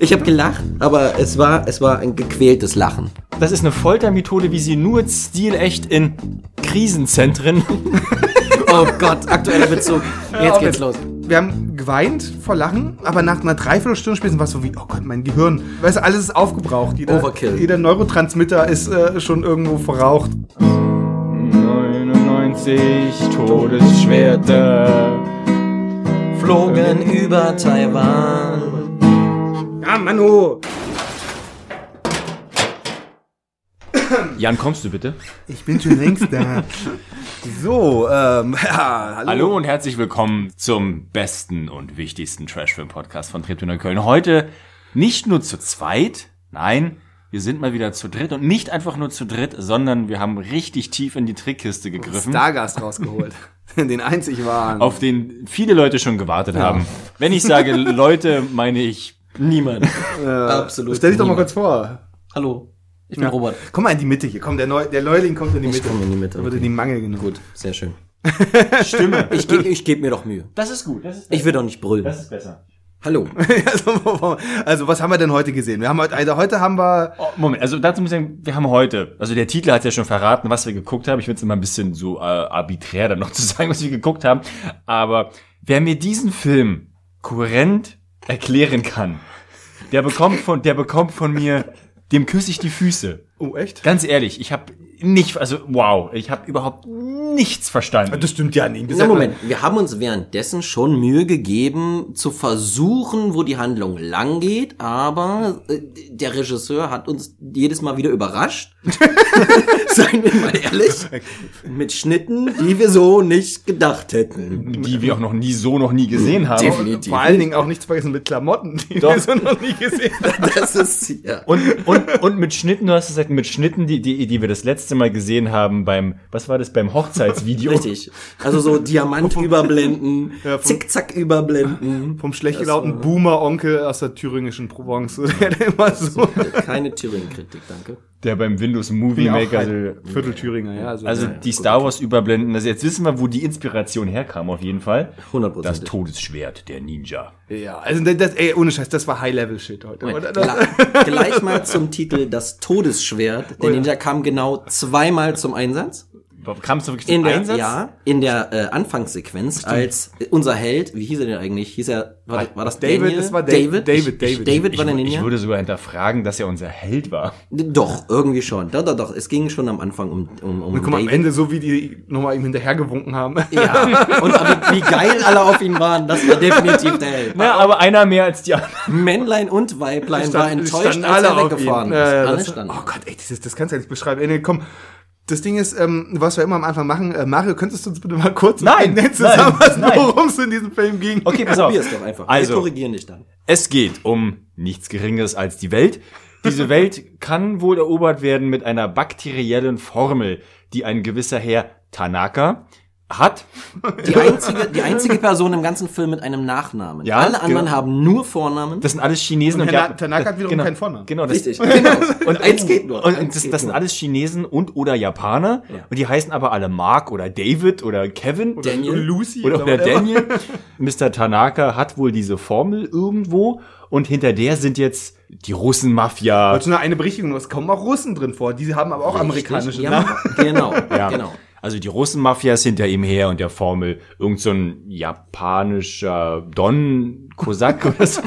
Ich habe gelacht, aber es war, es war ein gequältes Lachen. Das ist eine Foltermethode, wie sie nur stilecht in Krisenzentren. oh Gott, aktueller Bezug. Jetzt geht's los. Wir haben geweint vor Lachen, aber nach einer Dreiviertelstunde spätestens war es so wie, oh Gott, mein Gehirn. Weißt du, alles ist aufgebraucht. Jeder, Overkill. Jeder Neurotransmitter ist äh, schon irgendwo verraucht. 99 Todesschwerter flogen über Taiwan. Ja, Manu! Jan, kommst du bitte? Ich bin schon längst da. So, ähm, ja, hallo. Hallo und herzlich willkommen zum besten und wichtigsten Trashfilm-Podcast von Tribüne Köln. Heute nicht nur zu zweit, nein, wir sind mal wieder zu dritt und nicht einfach nur zu dritt, sondern wir haben richtig tief in die Trickkiste gegriffen. Stargast rausgeholt. Den einzig wahren. Auf den viele Leute schon gewartet haben. Wenn ich sage Leute, meine ich Niemand. äh, Absolut. Stell dich doch mal kurz vor. Hallo, ich bin Ja. Robert. Komm mal in die Mitte hier. Komm, der, Neu der Neuling kommt in die Ich Mitte. komme in die Mitte. Da wird in die Mangel genommen. Gut, sehr schön. Stimme. Ich, ge ich gebe mir doch Mühe. Das ist gut. Das ist Ich will doch nicht brüllen. ist besser. Hallo. also, also, was haben wir denn heute gesehen? Wir haben heute, also heute haben wir, Oh, Moment, also dazu muss ich sagen, wir haben heute, also der Titel hat ja schon verraten, was wir geguckt haben. Ich finde es immer ein bisschen so äh, arbiträr, dann noch zu sagen, was wir geguckt haben. Aber wer mir diesen Film kohärent erklären kann, der bekommt von, der bekommt von mir, dem küsse ich die Füße. Oh echt? Ganz ehrlich, ich habe nicht, also wow, ich habe überhaupt nichts verstanden. Das stimmt ja nicht. Na Moment, wir haben uns währenddessen schon Mühe gegeben, zu versuchen, wo die Handlung lang geht, aber äh, der Regisseur hat uns jedes Mal wieder überrascht. Seien wir mal ehrlich. Mit Schnitten, die wir so nicht gedacht hätten. die wir auch noch nie so noch nie gesehen haben. Definitiv. Vor allen Dingen auch nichts vergessen mit Klamotten, die Doch. wir so noch nie gesehen haben. Das ist, ja. Und, und, und mit Schnitten, du hast gesagt, mit Schnitten, die, die, die wir das letzte Mal gesehen haben beim, was war das, beim Hochzeitsvideo? Richtig. Also so Diamant überblenden, Ja, vom- Zickzack überblenden. Vom schlecht war- Boomer-Onkel aus der thüringischen Provence. Immer so. Keine Thüringen-Kritik, danke. Der beim Windows Movie Bin auch Maker. halt Viertel-Thüringer, ja. Also, Also ja. die Star Wars überblenden. Also jetzt wissen wir, wo die Inspiration herkam, auf jeden Fall. 100%. Das Todesschwert der Ninja. ja, also das, ey, ohne Scheiß, das war High-Level-Shit heute. Gla- gleich mal zum Titel Das Todesschwert. Der Oh ja. Ninja kam genau zweimal zum Einsatz. Kamst du wirklich In der, Einsatz? ja, in der äh, Anfangssequenz, als äh, unser Held, wie hieß er denn eigentlich? Hieß er, war, war das David, Daniel? es war Da- David? David, Ich- David. David Ich, war der ich Ninja? würde sogar hinterfragen, dass er unser Held war. Doch, irgendwie schon. Doch, doch, doch. Es ging schon am Anfang um, um, um Und guck mal, am David. Ende, so wie die nochmal ihm hinterhergewunken haben. Ja, und aber wie geil alle auf ihn waren, das war definitiv der Held. Ja, aber einer mehr als die anderen. Männlein und Weiblein war enttäuscht, als er auf ihn. weggefahren ist. Ja, ja, alle das, standen. oh Gott, ey, das, das kannst du ja nicht beschreiben. Ey, nee, komm. Das Ding ist, ähm, was wir immer am Anfang machen, äh, Mario, könntest du uns bitte mal kurz Nein, zusammenfassen, nein, nein. worum es in diesem Film ging? Okay, pass auf. Probier es doch einfach. Also, Wir korrigieren dich dann. Es geht um nichts Geringeres als die Welt. Diese Welt kann wohl erobert werden mit einer bakteriellen Formel, die ein gewisser Herr Tanaka hat. Die einzige, die einzige Person im ganzen Film mit einem Nachnamen. Ja, Alle anderen genau. haben nur Vornamen. Das sind alles Chinesen Und und, ja- Tanaka hat wiederum genau, keinen Vornamen. Genau, das, Richtig, genau. Und eins geht nur. Und, das, das sind alles Chinesen und oder Japaner. Ja. Und die heißen aber alle Mark oder David oder Kevin Oder Daniel. Lucy oder, oder. Daniel. Mr. Tanaka hat wohl diese Formel irgendwo und hinter der sind jetzt die Russenmafia. Noch eine Berichtigung, es kommen auch Russen drin vor, die haben aber auch amerikanische Richtig, Namen. Ja, genau, Ja. genau. Also die Russenmafia ist hinter ihm her und der Formel irgend so ein japanischer Don Kosak oder so.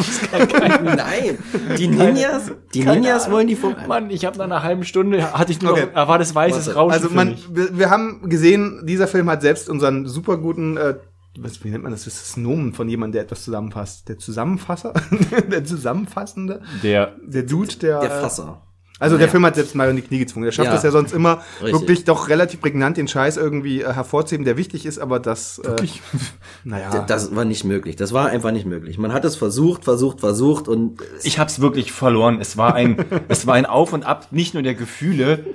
Nein, die Ninjas, die keine Ninjas Ahnung. wollen die Vor Mann, ich habe nach einer halben Stunde hatte ich nur Okay. noch, da war das weißes Warte. Rauschen Also für man, mich. wir, wir haben gesehen, dieser Film hat selbst unseren super guten, äh, was, wie nennt man das? Das ist das Nomen von jemandem, der etwas zusammenfasst. Der Zusammenfasser? der Zusammenfassende? Der Der Dude, der. Der Fasser. Also der Ja. Film hat selbst Mario in die Knie gezwungen. Der schafft Ja. es ja sonst immer, Richtig. wirklich doch relativ prägnant den Scheiß irgendwie äh, hervorzuheben, der wichtig ist, aber das, äh, naja. Das war nicht möglich. Das war einfach nicht möglich. Man hat es versucht, versucht, versucht und ich hab's wirklich verloren. Es war ein es war ein Auf und Ab nicht nur der Gefühle,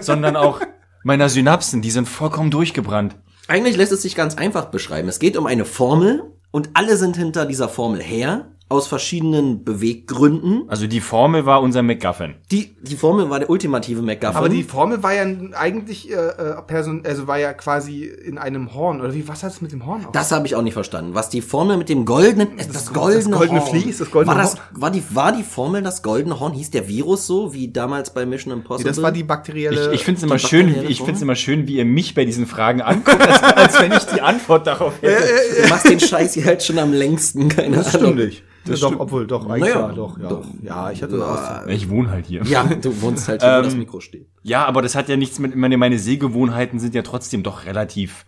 sondern auch meiner Synapsen, die sind vollkommen durchgebrannt. eigentlich lässt es sich ganz einfach beschreiben. Es geht um eine Formel und alle sind hinter dieser Formel her aus verschiedenen Beweggründen. Also die Formel war unser MacGuffin. Die, die Formel war der ultimative MacGuffin. Aber die Formel war ja eigentlich äh, äh, Person, also war ja quasi in einem Horn oder wie? Was hat es mit dem Horn auf? das habe ich auch nicht verstanden. Was die Formel mit dem goldenen, das, das goldene, goldene Horn. Vlies, das goldene war das, Horn? war die, war die Formel das goldene Horn? Hieß der Virus so wie damals bei Mission Nee, Impossible? das war die bakterielle. Ich, ich finde es immer schön, ich finde es immer schön, wie ihr mich bei diesen Fragen anguckt, als, als wenn ich die Antwort darauf hätte. Du machst den Scheiß hier halt schon am längsten, keine das Ahnung. stimmt nicht. Ja, doch, obwohl, doch, eigentlich Naja, ja, doch, ja. doch. Ja, ich hatte eine Auszeit. Ich wohne halt hier. Ja, du wohnst halt hier, wo das Mikro steht. Ja, aber das hat ja nichts mit, meine, meine Sehgewohnheiten sind ja trotzdem doch relativ.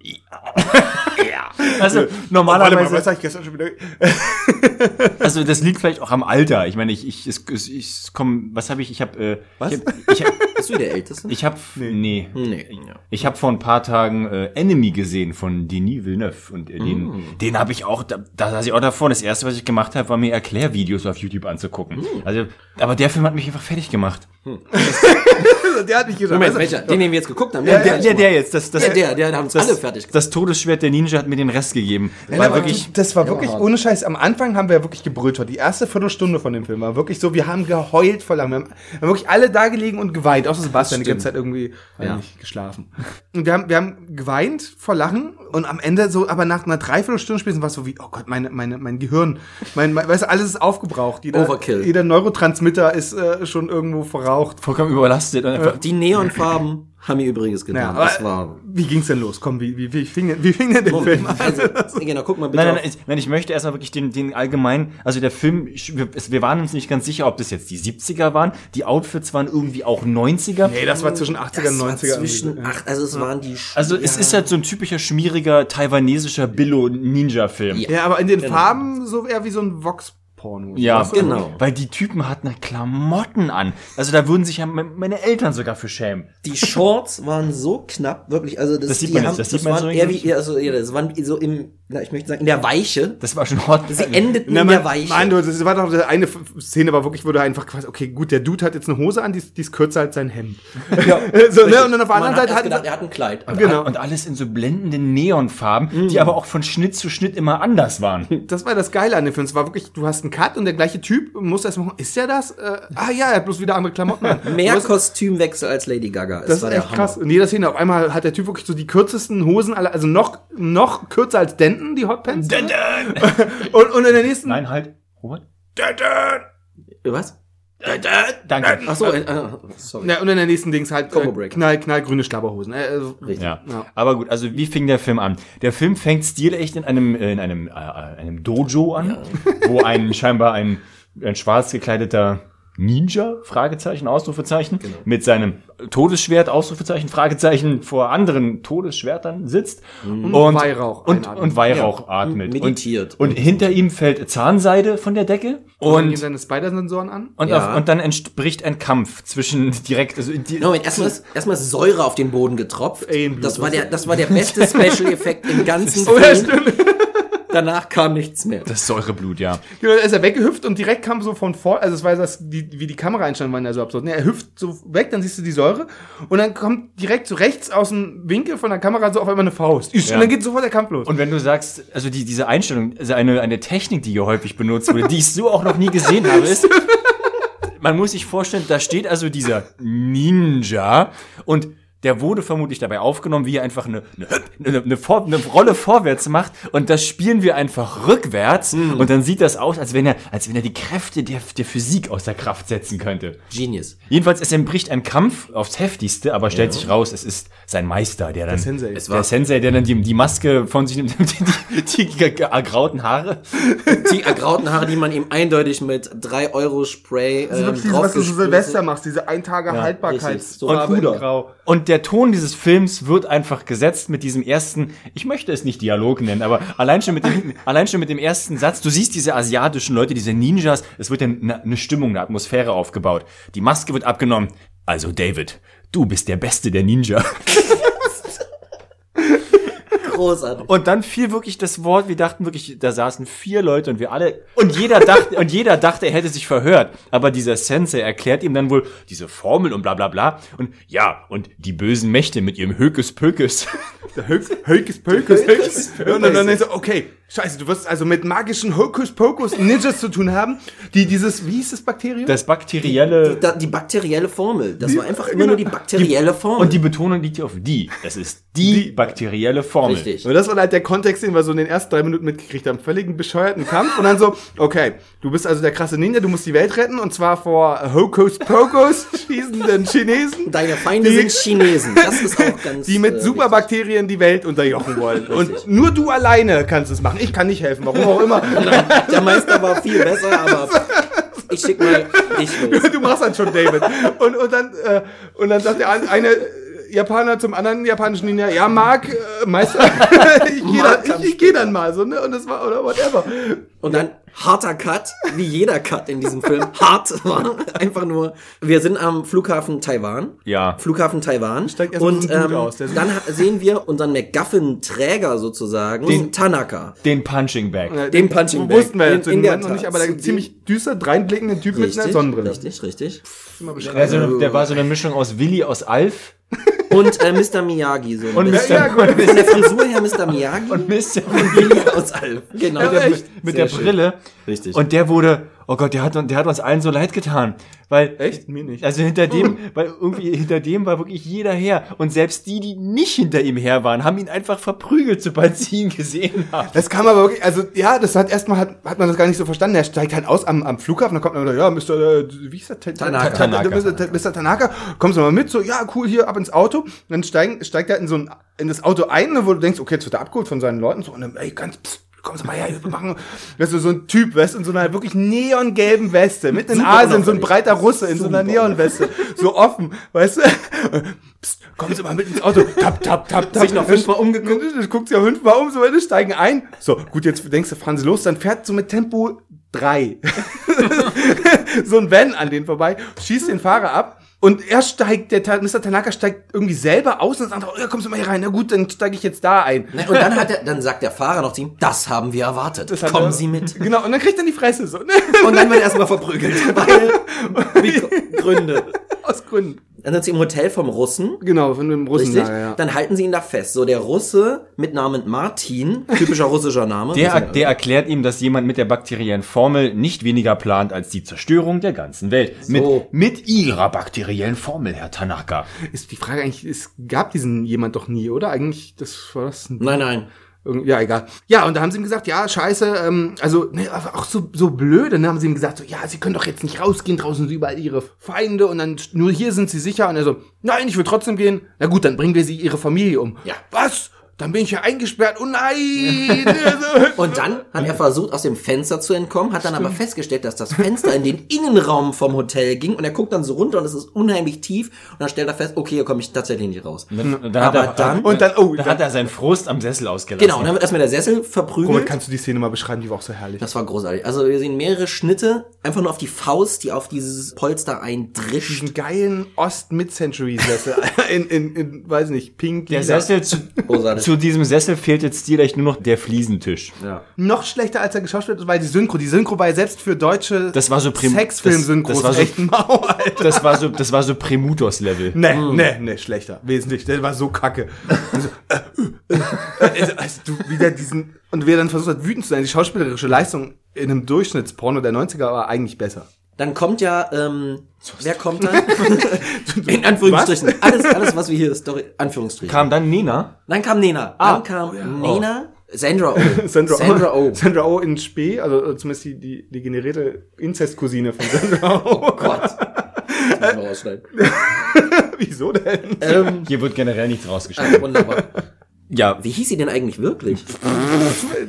ja. Also normalerweise, was hab ich gestern schon wieder? also das liegt vielleicht auch am Alter. Ich meine, ich, ich, es, es, ich komm, was habe ich? Ich habe, äh, Was? ich hab, ich hab, Bist du der Älteste? ich hab, nee. nee. Ich habe vor ein paar Tagen äh, Enemy gesehen von Denis Villeneuve und äh, den, Mm. den habe ich auch, da, da saß ich auch davor. Das erste, was ich gemacht habe, war mir Erklärvideos auf YouTube anzugucken. Mm. Also, aber der Film hat mich einfach fertig gemacht. der hat nicht gesagt. Moment, also, welcher? Den, den wir jetzt geguckt haben. Ja, Der, der, der jetzt, das, das, Der, der, der hat uns alle fertig gemacht. das Todesschwert der Ninja hat mir den Rest gegeben. Ja, War wirklich, das war wirklich, ohne Scheiß, am Anfang haben wir ja wirklich gebrüllt. Die erste Viertelstunde von dem Film war wirklich so, wir haben geheult vor lang. Wir haben, wir haben wirklich alle da gelegen und geweint. Außer Sebastian die ganze Zeit irgendwie Ja. nicht geschlafen. Und wir haben, wir haben geweint vor Lachen und am Ende so, aber nach einer Dreiviertelstunde spätestens war es so wie, oh Gott, meine, meine, mein Gehirn, mein, mein, weißt du, alles ist aufgebraucht. Jeder, Overkill. Jeder Neurotransmitter ist äh, schon irgendwo verraucht. vollkommen überlastet. Einfach, Die Neonfarben haben mir übrigens getan. Ja, das war. wie ging's denn los? Komm, wie, wie, wie, fing, denn, wie fing denn der Film an? Also, genau, guck mal bitte. Nein, nein, ich, nein, ich möchte erstmal wirklich den, den allgemein, also der Film, ich- wir, wir waren uns nicht ganz sicher, ob das jetzt die 70er waren, die Outfits waren irgendwie auch 90er. Nee, das war zwischen 80er das und war 90er. zwischen, irgendwie. ach, also es waren die. Sch- Also es ist halt so ein typischer schmieriger taiwanesischer Billo-Ninja-Film. Ja. Ja, aber in den Farben so eher wie so ein Vox-Porno. Ja, du? genau. Weil die Typen hatten Klamotten an. Also da würden sich ja me- meine Eltern sogar für schämen. Die Shorts waren so knapp, wirklich. Also das, Das sieht die man haben, nicht, das sieht man waren so eher nicht. wie, also ja, das waren so im, na, ich möchte sagen, in der Weiche. Das war schon hot. Sie endeten Na, in man, der Weiche. Nein, du, das war doch eine Szene, war wirklich, wo du einfach quasi, okay, gut, der Dude hat jetzt eine Hose an, die ist, die ist kürzer als sein Hemd. ja, so, ne? Und dann auf der anderen hat Seite hat gedacht, er hat ein Kleid. Genau. Und alles in so blendenden Neonfarben, die aber auch von Schnitt zu Schnitt immer anders waren. das war das Geile an dem Film. Es war wirklich, du hast einen Cut und der gleiche Typ muss erst mal, ist der das? Äh, ah ja, er hat bloß wieder andere Klamotten an. Mehr Du hast- Kostümwechsel als Lady Gaga. Das ist echt krass. In jeder Szene auf einmal hat der Typ wirklich so die kürzesten Hosen, alle, also noch, noch kürzer als Denton, die Hotpants. und, und in der nächsten. Nein, halt. Robert? Was? Danke. Ach so, äh, äh, sorry. Ja, und in der nächsten Dings halt Combo äh, Break. knall, knallgrüne Schlabberhosen. Äh, also, Richtig. Ja. Ja. Aber gut, also wie fing der Film an? Der Film fängt stilecht in einem in einem äh, einem Dojo an, wo ein scheinbar ein, ein schwarz gekleideter Ninja Fragezeichen Ausrufezeichen mit seinem Todesschwert Ausrufezeichen Fragezeichen vor anderen Todesschwertern sitzt und Weihrauch und, einatmet. und Weihrauch Ja, atmet meditiert. und, und hinter ihm fällt Zahnseide von der Decke Und und seine Spider-Sensoren an. und, Ja. auf, und dann entbricht ein Kampf zwischen direkt also die, Moment, erstmal ist, erstmal ist Säure auf den Boden getropft. Das war der, das war der beste Special Effekt im ganzen Oh ja, Film. stimmt. Danach kam nichts mehr. das Säureblut, ja. Genau, da ist er weggehüpft und direkt kam so von vor, also es war das, die, wie die Kameraeinstellungen waren ja so absurd. Ne, er hüpft so weg, dann siehst du die Säure und dann kommt direkt so rechts aus dem Winkel von der Kamera so auf einmal eine Faust. Ja. Und dann geht sofort der Kampf los. Und wenn du sagst, also die, diese Einstellung, also eine, eine Technik, die hier häufig benutzt wurde, die ich so auch noch nie gesehen habe, ist, man muss sich vorstellen, da steht also dieser Ninja und der wurde vermutlich dabei aufgenommen, wie er einfach eine, eine, eine, eine, Vor eine Rolle vorwärts macht und das spielen wir einfach rückwärts und dann sieht das aus, als wenn er, als wenn er die Kräfte der, der Physik außer Kraft setzen könnte. Genius. Jedenfalls, es entbricht ein Kampf aufs heftigste, aber stellt sich raus, es ist sein Meister, der dann. Der Sensei. Es Der war Sensei, der dann die, die Maske von sich nimmt, die, die, die ergrauten Haare. die ergrauten Haare, die man ihm eindeutig mit 3 Euro Spray ähm, Wirklich, was du Silvester machst, diese ein Tage richtig. Haltbarkeits So Puder. Grau. Und der Ton dieses Films wird einfach gesetzt mit diesem ersten, ich möchte es nicht Dialog nennen, aber allein schon mit dem, allein schon mit dem ersten Satz, du siehst diese asiatischen Leute, diese Ninjas, es wird dann eine, eine Stimmung, eine Atmosphäre aufgebaut. Die Maske wird abgenommen. Also David, du bist der Beste der Ninja. Großartig. Und dann fiel wirklich das Wort, wir dachten wirklich, da saßen vier Leute und wir alle, und jeder dachte, und jeder dachte, er hätte sich verhört. Aber dieser Sensei erklärt ihm dann wohl diese Formel und bla bla bla. Und ja, und die bösen Mächte mit ihrem Hökes Pökes. Der Hökes Pökes. Und dann, dann du, okay, Scheiße, du wirst also mit magischen Hokuspokus Ninjas zu tun haben, die dieses, wie hieß das Bakterium? Das bakterielle Da, die bakterielle Formel. Das war einfach immer genau. nur die bakterielle Formel. und die Betonung liegt hier auf die. Es ist die, bakterielle Formel. Richtig. Und das war halt der Kontext, den wir so in den ersten drei Minuten mitgekriegt haben. Völligen bescheuerten Kampf und dann so, okay, du bist also der krasse Ninja, du musst die Welt retten und zwar vor Hokuspokus schießenden Chinesen, Deine Feinde Die- sind Chinesen. Das ist auch ganz. die mit äh, Superbakterien die Welt unterjochen wollen. Und nur du alleine kannst es machen. Ich kann nicht helfen, warum auch immer. Der Meister war viel besser, aber ich schick mal dich los. du machst dann schon, David. Und, und dann, äh, und dann sagt der eine Japaner zum anderen japanischen Ninja, ja, Mark, äh, Meister, ich gehe dann, ich, ich geh dann mal, so, ne, und das war, oder whatever. Und dann harter Cut, wie jeder Cut in diesem Film. Hart war einfach nur. Wir sind am Flughafen Taiwan. Ja. Flughafen Taiwan. Steigt und ähm, aus, dann sehen wir unseren MacGuffin-Träger sozusagen, Den- Tanaka. Den Punching Bag. Den Punching Bag. Wussten wir In- jetzt in in der noch nicht, aber der ziemlich düster dreinblickende Typ mit einer Sonnenbrille. Richtig, richtig. Der, so eine, der war so eine Mischung aus Willi aus Alf Und äh, Mr. Miyagi. So und. Mr. ja, gut. Von der Frisur her Mr. Miyagi und Mr. Willi aus Alf. Genau. Ja, mit der schön. Brille. Richtig. Und der wurde, oh Gott, der hat, der hat uns allen so leid getan. Weil, Echt? Mir nicht. also hinter dem, weil irgendwie hinter dem war wirklich jeder her. Und selbst die, die nicht hinter ihm her waren, haben ihn einfach verprügelt, sobald sie ihn gesehen haben. Das kam aber wirklich, also ja, das hat erstmal hat, hat man das gar nicht so verstanden. Er steigt halt aus am, am Flughafen, dann kommt man wieder, ja, Mr. Äh, wie ist der? Ta- Tanaka. Ta- Ta- Tanaka. Mr. Tanaka, kommst du mal mit, so, ja, cool, hier ab ins Auto. Und dann steigen, steigt er in so ein, in das Auto ein, wo du denkst, okay, jetzt wird er abgeholt von seinen Leuten, so, und dann, ey, ganz, psst, komm mal her, wir machen, weißt du, so ein Typ, weißt du, in so einer wirklich neongelben Weste, mitten in Super Asien, so ein breiter Russe in so einer Super Neonweste, so offen, weißt du, psst, kommen Sie mal mit ins Auto, tap, tap, tap, tap. Sich noch fünfmal umgeguckt. Du guckst ja fünfmal um, so wir steigen ein. So, gut, jetzt denkst du, fahren sie los, dann fährt so mit Tempo 3 so ein Van an den vorbei, schießt den Fahrer ab. Und er steigt, der Mr. Tanaka steigt irgendwie selber aus und sagt, oh, ja, kommst du mal hier rein. Na gut, dann steige ich jetzt da ein. Ne, Und dann, hat er, dann sagt der Fahrer noch zu ihm, das haben wir erwartet. Kommen er- Sie mit. Genau, und dann kriegt er die Fresse so, ne? Und dann wird er erstmal verprügelt. Weil, wie Gründe. Aus Gründen. Dann sind sie im Hotel vom Russen. Genau, von dem Russen. Richtig? Ja, ja. Dann halten sie ihn da fest. So, der Russe mit Namen Martin, typischer russischer Name. Der, der erklärt ihm, dass jemand mit der bakteriellen Formel nicht weniger plant als die Zerstörung der ganzen Welt. Mit, mit ihrer bakteriellen Formel, Herr Tanaka. Ist die Frage eigentlich, es gab diesen jemand doch nie, oder? Eigentlich, das war das ein Nein, nein. Ja, egal. Ja, und da haben sie ihm gesagt, ja, scheiße, ähm, also, ne, aber auch so, so blöde, ne, haben sie ihm gesagt, so, ja, sie können doch jetzt nicht rausgehen, draußen sind überall ihre Feinde und dann, nur hier sind sie sicher. Und er so, nein, ich will trotzdem gehen. Na gut, dann bringen wir sie ihre Familie um. Ja. Was? Dann bin ich ja eingesperrt. Oh nein! Und dann hat er versucht, aus dem Fenster zu entkommen, hat dann aber festgestellt, dass das Fenster in den Innenraum vom Hotel ging und er guckt dann so runter und es ist unheimlich tief und dann stellt er fest, okay, hier komme ich tatsächlich nicht raus. Und dann, Aber hat er, dann- und dann, oh, dann dann, hat er seinen Frust am Sessel ausgelassen. Genau, und dann wird erstmal der Sessel Robert, verprügelt. kannst du die Szene mal beschreiben? Die war auch so herrlich. Das war großartig. Also wir sehen mehrere Schnitte, einfach nur auf die Faust, die auf dieses Polster eindrischt. Diesen geilen Ost-Mid-Century-Sessel in, in, in, weiß nicht, pink, Der. Sessel, zu, Großartig. Zu diesem Sessel fehlt jetzt stilecht nur noch der Fliesentisch. Ja. noch schlechter als er geschauspielt hat, weil die Synchro, die Synchro war ja selbst für deutsche Das war so Sexfilm-Synchros das- das war so- echt mau, Alter. Das war so, das war so Primutos-Level. Nee, nee, nee, schlechter. Wesentlich. Der war so kacke. Also, äh, äh, also, also, du wieder diesen, und wer dann versucht hat, wütend zu sein, die schauspielerische Leistung in einem Durchschnittsporno der 90er war eigentlich besser. Dann kommt ja, ähm, wer kommt dann? In Anführungsstrichen. Alles, alles, was wir hier Story, Anführungsstrichen. Kam dann Nena. dann kam Nena. Ah. Dann kam Nena, Sandra Oh. Sandra, Sandra oh. Oh. Sandra Oh in Spee, also äh, zumindest die, die, die generierte Inzestcousine von Sandra Oh. Gott. Das müssen wir rausschneiden. Wieso denn? ähm, Hier wird generell nichts rausgeschnitten. wunderbar. Ja, Wie hieß sie denn eigentlich wirklich?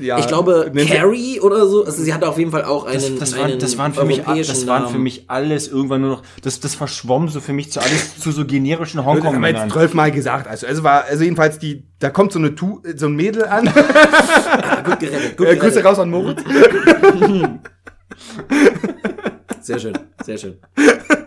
Ja, Ich glaube, Carrie oder so. Also sie hatte auf jeden Fall auch einen, das, das, einen waren, das waren für mich, das waren Namen. für mich alles irgendwann nur noch, das, das verschwomm so für mich zu alles, zu so generischen Das haben wir jetzt zwölfmal gesagt. Also, also war, also jedenfalls die, da kommt so eine tu, so ein Mädel an. Ah, gut gerettet. Gut Äh, Grüße gerettet. raus an Moritz. Sehr schön, sehr schön.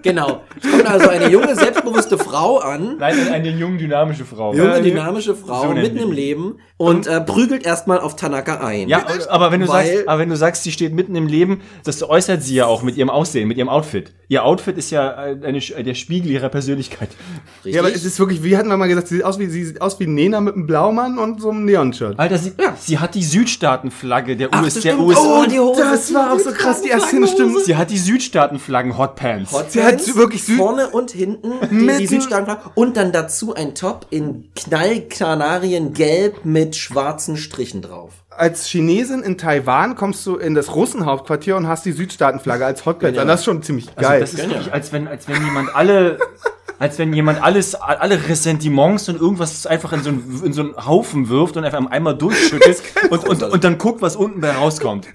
Genau. Es kommt also eine junge, selbstbewusste Frau an, Nein, eine junge, dynamische Frau. junge, Ja, dynamische Frau, so mitten im. Leben und äh, prügelt erstmal auf Tanaka ein. Ja, aber wenn du sagst, aber wenn du sagst, sie steht mitten im Leben, das äußert sie ja auch mit ihrem Aussehen, mit ihrem Outfit. Ihr Outfit ist ja äh, eine, der Spiegel ihrer Persönlichkeit. Richtig? Ja, aber es ist wirklich, wie hatten wir mal gesagt, sie sieht aus wie, sie sieht aus wie Nena mit einem Blaumann und so einem Neon-Shirt. Alter, sie, sie hat die Südstaatenflagge der, Ach, US, das der. USA. Oh, die Hose. das war auch so krass, die erste stimmt. Sie hat die Südstaatenflaggen Hotpants. Hot Sie hat Pants, wirklich vorne und hinten die, die Südstaatenflagge und dann dazu ein Top in knallkanariengelb mit schwarzen Strichen drauf. Als Chinesin in Taiwan kommst du in das Russenhauptquartier und hast die Südstaatenflagge als Hotpants. Genial. an. Das ist schon ziemlich Also geil. das ist wirklich, als wenn, als wenn jemand alle, als wenn jemand alles, alle Ressentiments und irgendwas einfach in so einen, in so einen Haufen wirft und einfach einmal durchschüttelt und, und, und dann guckt, was unten bei rauskommt.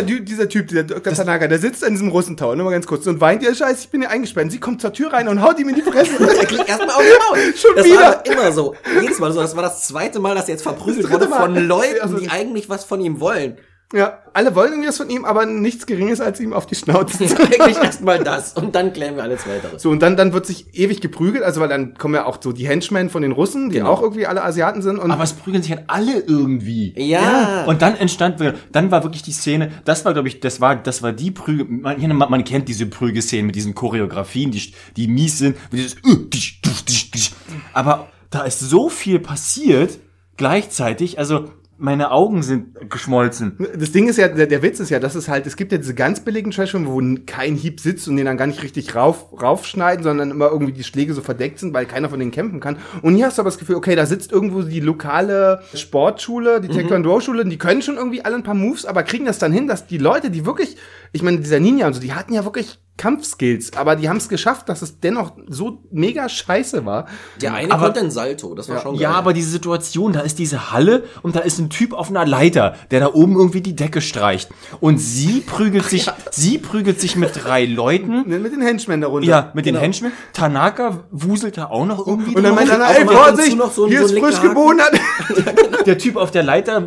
Das dieser, dieser Typ, dieser Dr. Tanaka, der sitzt in diesem Russentower, nur mal ganz kurz, und weint, ja scheiße, ich bin hier eingesperrt. Und sie kommt zur Tür rein und haut ihm in die Fresse. Er erstmal auf die Maul. Schon das wieder. war immer so. Jedes Mal so. Das war das zweite Mal, dass er jetzt verprügelt Das wurde von. Leuten, Also- die eigentlich was von ihm wollen. Ja, alle wollen irgendwie was von ihm, aber nichts Geringes als ihm auf die Schnauze. eigentlich erstmal das. Und dann klären wir alles weitere. So, und dann, dann wird sich ewig geprügelt, also weil dann kommen ja auch so die Henchmen von den Russen, die Genau. auch irgendwie alle Asiaten sind. Und Aber es prügeln sich halt alle irgendwie. Ja. Und dann entstand, dann war wirklich die Szene, das war, glaube ich, das war, das war die Prügel, man, man, man kennt diese Prügelszenen mit diesen Choreografien, die, die mies sind, mit dieses, äh, aber da ist so viel passiert, gleichzeitig, also, meine Augen sind geschmolzen. Das Ding ist ja, der, der Witz ist ja, dass es halt, es gibt ja diese ganz billigen Trashfilme, wo kein Hieb sitzt und den dann gar nicht richtig rauf, raufschneiden, sondern immer irgendwie die Schläge so verdeckt sind, weil keiner von denen kämpfen kann. Und hier hast du aber das Gefühl, okay, da sitzt irgendwo die lokale Sportschule, die Taekwondo-Schule, und die können schon irgendwie alle ein paar Moves, aber kriegen das dann hin, dass die Leute, die wirklich, ich meine, dieser Ninja und so, die hatten ja wirklich Kampfskills, aber die haben es geschafft, dass es dennoch so mega scheiße war. Der eine Aber- konnte ein Salto. Das war schon geil. Ja, aber diese Situation, da ist diese Halle und da ist ein Typ auf einer Leiter, der da oben irgendwie die Decke streicht. Und sie prügelt sich, sie prügelt sich mit drei Leuten. Mit den Henchmen darunter. Ja, mit Genau. den Henchmen. Tanaka wuselt da auch noch irgendwie Und dann meint einer, ey, Vorsicht, so einen- hier so ist frisch geboren. Der Typ auf der Leiter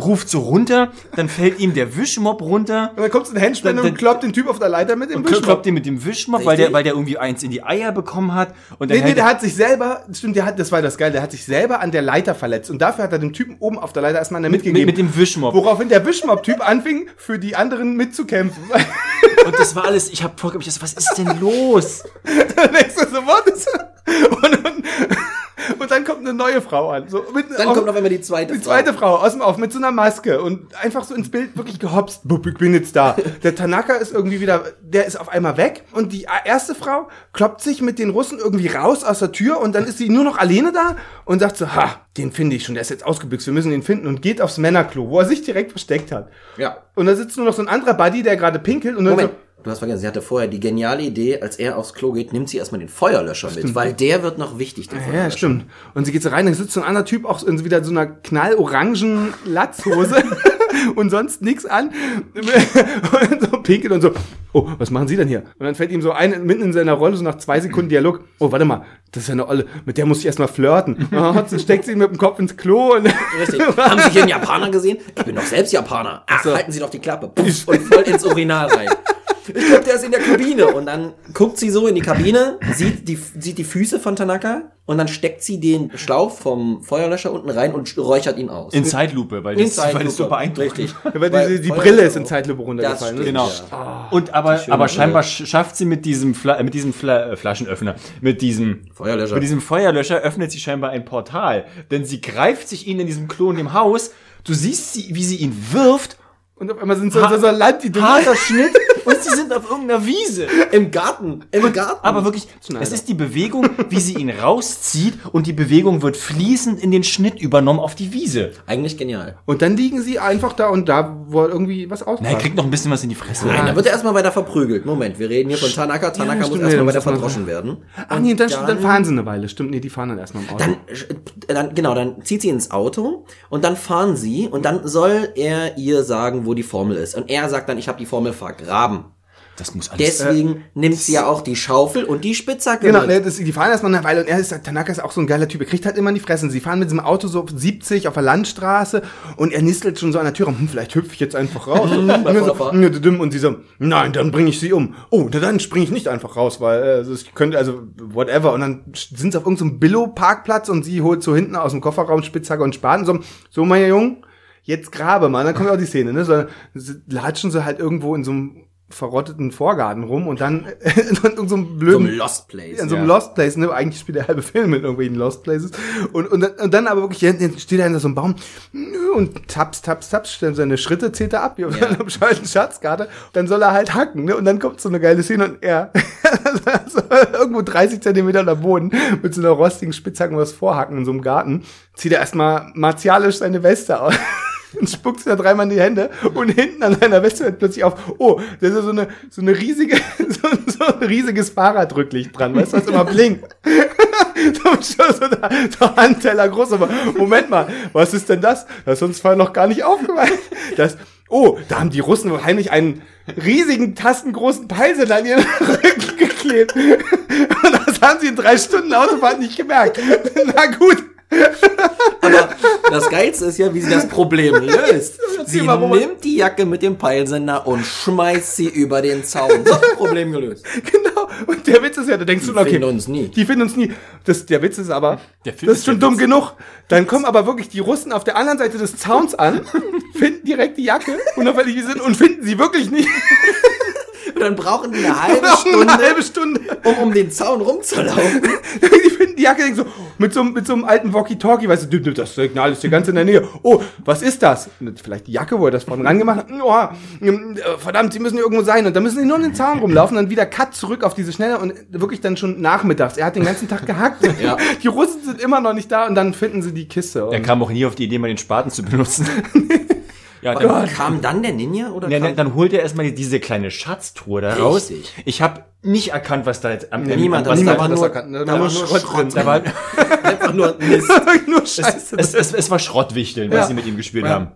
ruft so runter, dann fällt ihm der Wischmob runter. Und dann kommt so ein Henchman und kloppt den Typ auf der Leiter mit dem Und Wischmopp. kloppt ihn mit dem Wischmob, weil der, weil der irgendwie eins in die Eier bekommen hat. Und dann Nee, nee, der er- hat sich selber, stimmt, der hat, das war das Geil, der hat sich selber an der Leiter verletzt. Und dafür hat er dem Typen oben auf der Leiter erstmal eine mit, mitgegeben. mit dem Wischmob. woraufhin der Wischmob-Typ anfing, für die anderen mitzukämpfen. Und das war alles, ich hab vorgehabt, ich dachte, was ist denn los? dann denkst du so, what und, und, und dann kommt eine neue Frau an. So, mit, Dann auf- kommt auf einmal die zweite die zweite Frau aus dem Auf mit so einer Maske und einfach so ins Bild wirklich gehopst. Bup, Ich bin jetzt da. Der Tanaka ist irgendwie wieder, der ist auf einmal weg und die erste Frau kloppt sich mit den Russen irgendwie raus aus der Tür und dann ist sie nur noch alleine da und sagt so, ha, den finde ich schon, der ist jetzt ausgebüxt, wir müssen ihn finden und geht aufs Männerklo, wo er sich direkt versteckt hat. Ja. Und da sitzt nur noch so ein anderer Buddy, der gerade pinkelt und dann Moment. so, Du hast vergessen, sie hatte vorher die geniale Idee, als er aufs Klo geht, nimmt sie erstmal den Feuerlöscher mit, weil der wird noch wichtig, der Ja, Feuerlöscher. stimmt. Und sie geht so rein, dann sitzt so ein anderer Typ auch in so wieder so einer knallorangen Latzhose und sonst nichts an. und so pinkelt und so, oh, was machen Sie denn hier? Und dann fällt ihm so ein, mitten in seiner Rolle, so nach zwei Sekunden Dialog, oh, warte mal, das ist ja eine Olle, mit der muss ich erstmal flirten. Und dann steckt sie ihn mit dem Kopf ins Klo und Richtig. Haben Sie hier einen Japaner gesehen? Ich bin doch selbst Japaner. Ach, halten Sie doch die Klappe. Puff, und voll ins Urinal rein. Ich glaube, der ist in der Kabine. Und dann guckt sie so in die Kabine, sieht die, sieht die Füße von Tanaka und dann steckt sie den Schlauch vom Feuerlöscher unten rein und räuchert ihn aus. In Zeitlupe, weil das, weil das so Zeitlupe. beeindruckend Richtig. weil Weil die, die Brille ist in. Zeitlupe runtergefallen. Das ne? Genau. Ja. Und aber, aber scheinbar sch- schafft sie mit diesem, Fla mit diesem Fla äh, Flaschenöffner, mit diesem Feuerlöscher. Mit diesem Feuerlöscher öffnet sie scheinbar ein Portal, denn sie greift sich ihn in diesem Klo in dem Haus. Du siehst sie, wie sie ihn wirft. Und auf einmal sind so, so, so Land, die Harter Schnitt und sie sind auf irgendeiner Wiese. Im Garten. Im Garten. Aber wirklich, es ist die Bewegung, wie sie ihn rauszieht und die Bewegung wird fließend in den Schnitt übernommen auf die Wiese. Eigentlich genial. Und dann liegen sie einfach da und da, wo irgendwie was Na, er kriegt noch ein bisschen was in die Fresse. Nein, dann wird er erstmal weiter verprügelt. Moment, wir reden hier von Tanaka. Tanaka muss stimmt, erstmal weiter muss verdroschen werden. Ach nee, dann, dann, fahren sie eine Weile. Stimmt, nee, die fahren dann erstmal im Auto. Dann, dann, genau, dann zieht sie ins Auto und dann fahren sie und dann soll er ihr sagen, wo die Formel ist. Und er sagt dann, ich habe die Formel vergraben. Das muss alles. Deswegen nimmt sie ja auch die Schaufel und die Spitzhacke Genau, ne, das, die fahren erstmal eine Weile und er ist, Tanaka ist auch so ein geiler Typ. Er kriegt halt immer die Fresse. Sie fahren mit diesem Auto so 70 auf der Landstraße und er nistelt schon so an der Tür rum. Hm, vielleicht hüpfe ich jetzt einfach raus. und, so, und sie so, nein, dann bringe ich sie um. Oh, na, dann springe ich nicht einfach raus, weil äh, also ich könnte, also whatever. Und dann sind sie auf irgendeinem Billo-Parkplatz und sie holt so hinten aus dem Kofferraum Spitzhacke und Spaten. So, so mein Jung, jetzt grabe mal. Dann kommt auch die Szene, ne? So, latschen sie halt irgendwo in so einem verrotteten Vorgarten rum und dann in so einem so blöden ein Lost Place. in so einem Ja. Lost Place, ne? Eigentlich spielt der halbe Film in irgendwelchen Lost Places. Und, und, dann- und dann aber wirklich, steht er hinter so einem Baum und taps, taps, taps, stellt seine Schritte, zählt er ab, wie auf einer bescheuerten Schatzkarte. Dann soll er halt hacken, ne? Und dann kommt so eine geile Szene und er so irgendwo 30 Zentimeter unter Boden mit so einer rostigen Spitzhacke was vorhacken in so einem Garten, zieht er erstmal martialisch seine Weste aus. Und spuckt da dreimal in die Hände und hinten an seiner Weste hört plötzlich auf, oh, da ist ja so eine, so eine riesige, so, so ein riesiges Fahrradrücklicht dran, weißt du, was immer blinkt. so, so, so Handteller groß, aber Moment mal, was ist denn das? Das ist uns vorher noch gar nicht aufgefallen. Das, oh, da haben die Russen wahrscheinlich einen riesigen, tastengroßen Peilsender an ihren Rücken geklebt. Und das haben sie in drei Stunden Autofahrt nicht gemerkt. Na gut. Aber das Geilste ist ja, wie sie das Problem löst. Sie mal, nimmt die Jacke mit dem Peilsender und schmeißt sie über den Zaun. So, Problem gelöst. Genau. Und der Witz ist ja, da denkst du, okay. finden uns nie. Die finden uns nie. Das, der Witz ist aber, das ist schon dumm Witz. genug. Dann kommen aber wirklich die Russen auf der anderen Seite des Zauns an, finden direkt die Jacke, unauffällig wie sie sind, und finden sie wirklich nicht. Und dann brauchen die eine halbe Eine Stunde, halbe Stunde. um um den Zaun rumzulaufen. Die finden die Jacke denken so, mit so, einem- mit so einem alten Walkie-Talkie, weißt du, das Signal ist hier ganz in der Nähe. Oh, was ist das? Vielleicht die Jacke, wo er das vorne rangemacht hat. Oh, äh, verdammt, sie müssen hier irgendwo sein. Und dann müssen sie nur um den Zaun rumlaufen, dann wieder Cut zurück auf diese Schnelle und wirklich dann schon nachmittags. Er hat den ganzen Tag gehackt. Ja. Die Russen sind immer noch nicht da und dann finden sie die Kiste. Er kam auch nie auf die Idee, mal den Spaten zu benutzen. Ja, Oh dann, Kam dann der Ninja oder ja, dann, dann holt er erstmal diese kleine Schatztruhe da raus. Richtig. Ich habe nicht erkannt, was da jetzt am Niemand was hat da, war das nur, erkannt, da Da war nur Schrott Schrott. drin. da war, Einfach nur Mist. nur Scheiße. es, es, es war Schrottwichteln, was Ja. sie mit ihm gespielt Ja. haben.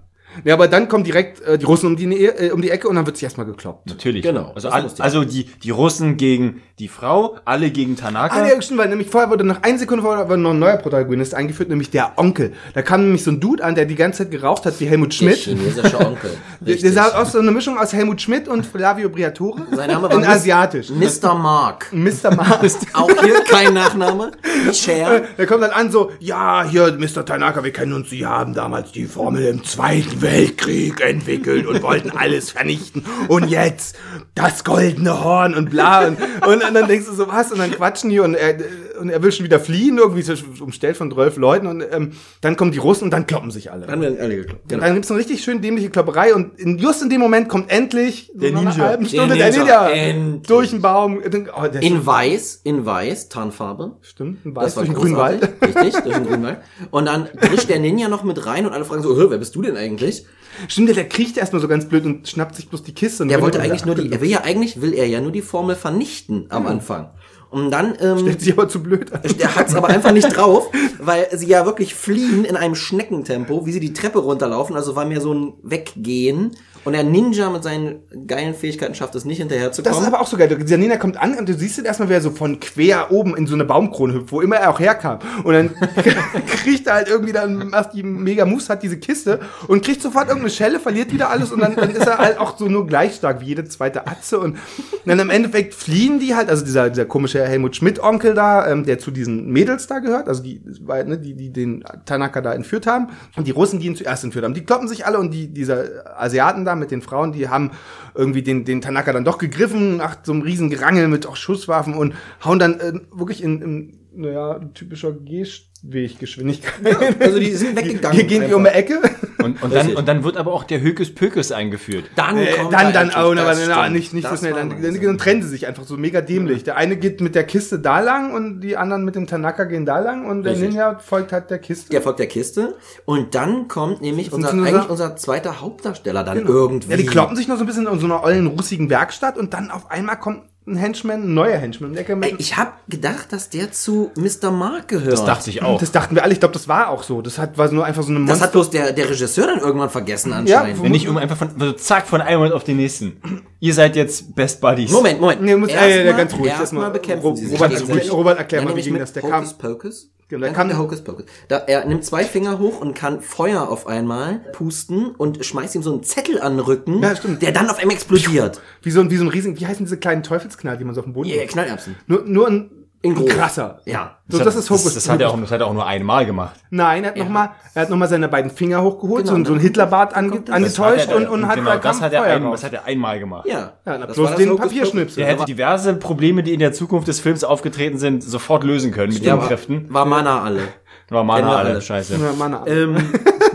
Ja, aber dann kommen direkt äh, die Russen um die, äh, um die Ecke und dann wird sich erstmal gekloppt. Natürlich. Genau, Also, all, also die, die Russen gegen die Frau, alle gegen Tanaka. Ah, ja, stimmt, weil nämlich vorher wurde nach einer Sekunde vorher wurde noch ein neuer Protagonist eingeführt, nämlich der Onkel. Da kam nämlich so ein Dude an, der die ganze Zeit geraucht hat wie Helmut Der Schmidt. chinesische Onkel. Der, der sah aus so eine Mischung aus Helmut Schmidt und Flavio Briatore. Sein Name war in asiatisch. Mr. Mark. Mr. Mars. Auch hier kein Nachname. Cher. Der kommt dann an so, ja, hier, Mr. Tanaka, wir kennen uns, Sie haben damals die Formel im Zweiten Weltkrieg entwickelt und wollten alles vernichten. Und jetzt das goldene Horn und bla. Und, und, und dann denkst du so, was? Und dann quatschen die und er, und er will schon wieder fliehen, irgendwie so umstellt von zwölf Leuten. Und ähm, dann kommen die Russen und dann kloppen sich alle. Dann werden alle geklappt. Genau. Dann gibt's eine richtig schön dämliche Klopperei und in, just in dem Moment kommt endlich so Der einer Ninja. halben Der Stunde der Ninja. Ninja, Endlich. durch den Baum. Oh, der In weiß, in weiß, Tarnfarbe. stimmt, ein Das Weiß war durch den grünen. Wald. Richtig, durch den grünen Wald. Und dann drischt der Ninja noch mit rein und alle fragen so, "Hä, wer bist du denn eigentlich? Stimmt, der, der kriecht erstmal so ganz blöd und schnappt sich bloß die Kiste. und Der wollte eigentlich nur die, er will ja eigentlich, will er ja nur die Formel vernichten am Anfang. Und dann, ähm, Stellt sich aber zu blöd an. der hat's aber einfach nicht drauf, weil sie ja wirklich fliehen in einem Schneckentempo, wie sie die Treppe runterlaufen, also war mehr so ein Weggehen. Und der Ninja mit seinen geilen Fähigkeiten schafft es nicht Das ist hinterherzukommen. aber auch so geil. Dieser Nina kommt an und du siehst ihn erstmal, wie er so von quer oben in so eine Baumkrone hüpft, wo immer er auch herkam. Und dann kriegt er halt irgendwie dann, macht die mega Moves, hat diese Kiste und kriegt sofort irgendeine Schelle, verliert wieder alles und dann, dann ist er halt auch so nur gleich stark wie jede zweite Atze. Und dann im Endeffekt fliehen die halt, also dieser, dieser komische Helmut Schmidt-Onkel da, ähm, der zu diesen Mädels da gehört, also die, weil, ne, die, die den Tanaka da entführt haben. Und die Russen, die ihn zuerst entführt haben. Die kloppen sich alle und die, dieser Asiaten da mit den Frauen, die haben irgendwie den, den Tanaka dann doch gegriffen nach so einem riesen Gerangel mit auch Schusswaffen und hauen dann äh, wirklich in, in naja, typischer Gehweggeschwindigkeit. Also die sind weggegangen. Hier gehen die um die Ecke. Und, und, dann, und dann wird aber auch der Hökus Pökus eingeführt. Dann Äh, kommt dann, er dann, oh, aber das na, nicht, nicht so Das schnell. Dann, dann, dann trennen sie sich einfach so mega dämlich. Der eine geht mit der Kiste da lang und die anderen mit dem Tanaka gehen da lang und der. Ninja folgt halt der Kiste. Der folgt der Kiste. Und dann kommt nämlich unser, eigentlich unser zweiter Hauptdarsteller dann irgendwie. Ja, die kloppen sich noch so ein bisschen in so einer ollen russigen Werkstatt und dann auf einmal kommt ein Henchman, ein neuer Henchman. um die Ecke mit- Ey, ich habe gedacht, dass der zu Mr. Mark gehört. Das dachte ich auch. Das dachten wir alle. Ich glaube, das war auch so. Das hat, war nur einfach so eine Das hat bloß der, der Regisseur dann irgendwann vergessen anscheinend. wo- Wenn nicht um einfach von, so zack, von einem Moment auf den nächsten. Ihr seid jetzt Best Buddies. Moment, Moment. Nee, muss- Erstmal- äh, ganz ruhig. Erstmal Erstmal bekämpfen Robert, gegenseitig. Robert, erklär Ja, mal, wie ging das? Der Hocus kam- Pocus. Genau, der kam kam- der Hocus Pocus. Da, er nimmt zwei Finger hoch und kann Feuer auf einmal pusten und schmeißt ihm so einen Zettel an den Rücken, Ja, der dann auf einmal explodiert. Wie so, ein- wie so ein riesen, wie heißen diese kleinen Teufelsknall, die man so auf dem Boden Yeah, Knallerbsen. Nur, nur ein, In groß. krasser. Ja. So, das, ist Hokus Das, das, hat er auch, das hat er auch nur einmal gemacht. Nein, er hat noch mal, er hat nochmal seine beiden Finger hochgeholt, Genau, so, ein- so ein Hitlerbart ange, das. angetäuscht Das hat er- und, und hat genau, da das hat, er ein, das hat er einmal gemacht. Ja. Ja, na, Das bloß war das den Papierschnipsel. Der hätte diverse Probleme, die in der Zukunft des Films aufgetreten sind, sofort lösen können mit Ja, den Kräften. war Mana alle. War Mana Kennen wir alle. alle. Scheiße. Ja, Mann, Ähm,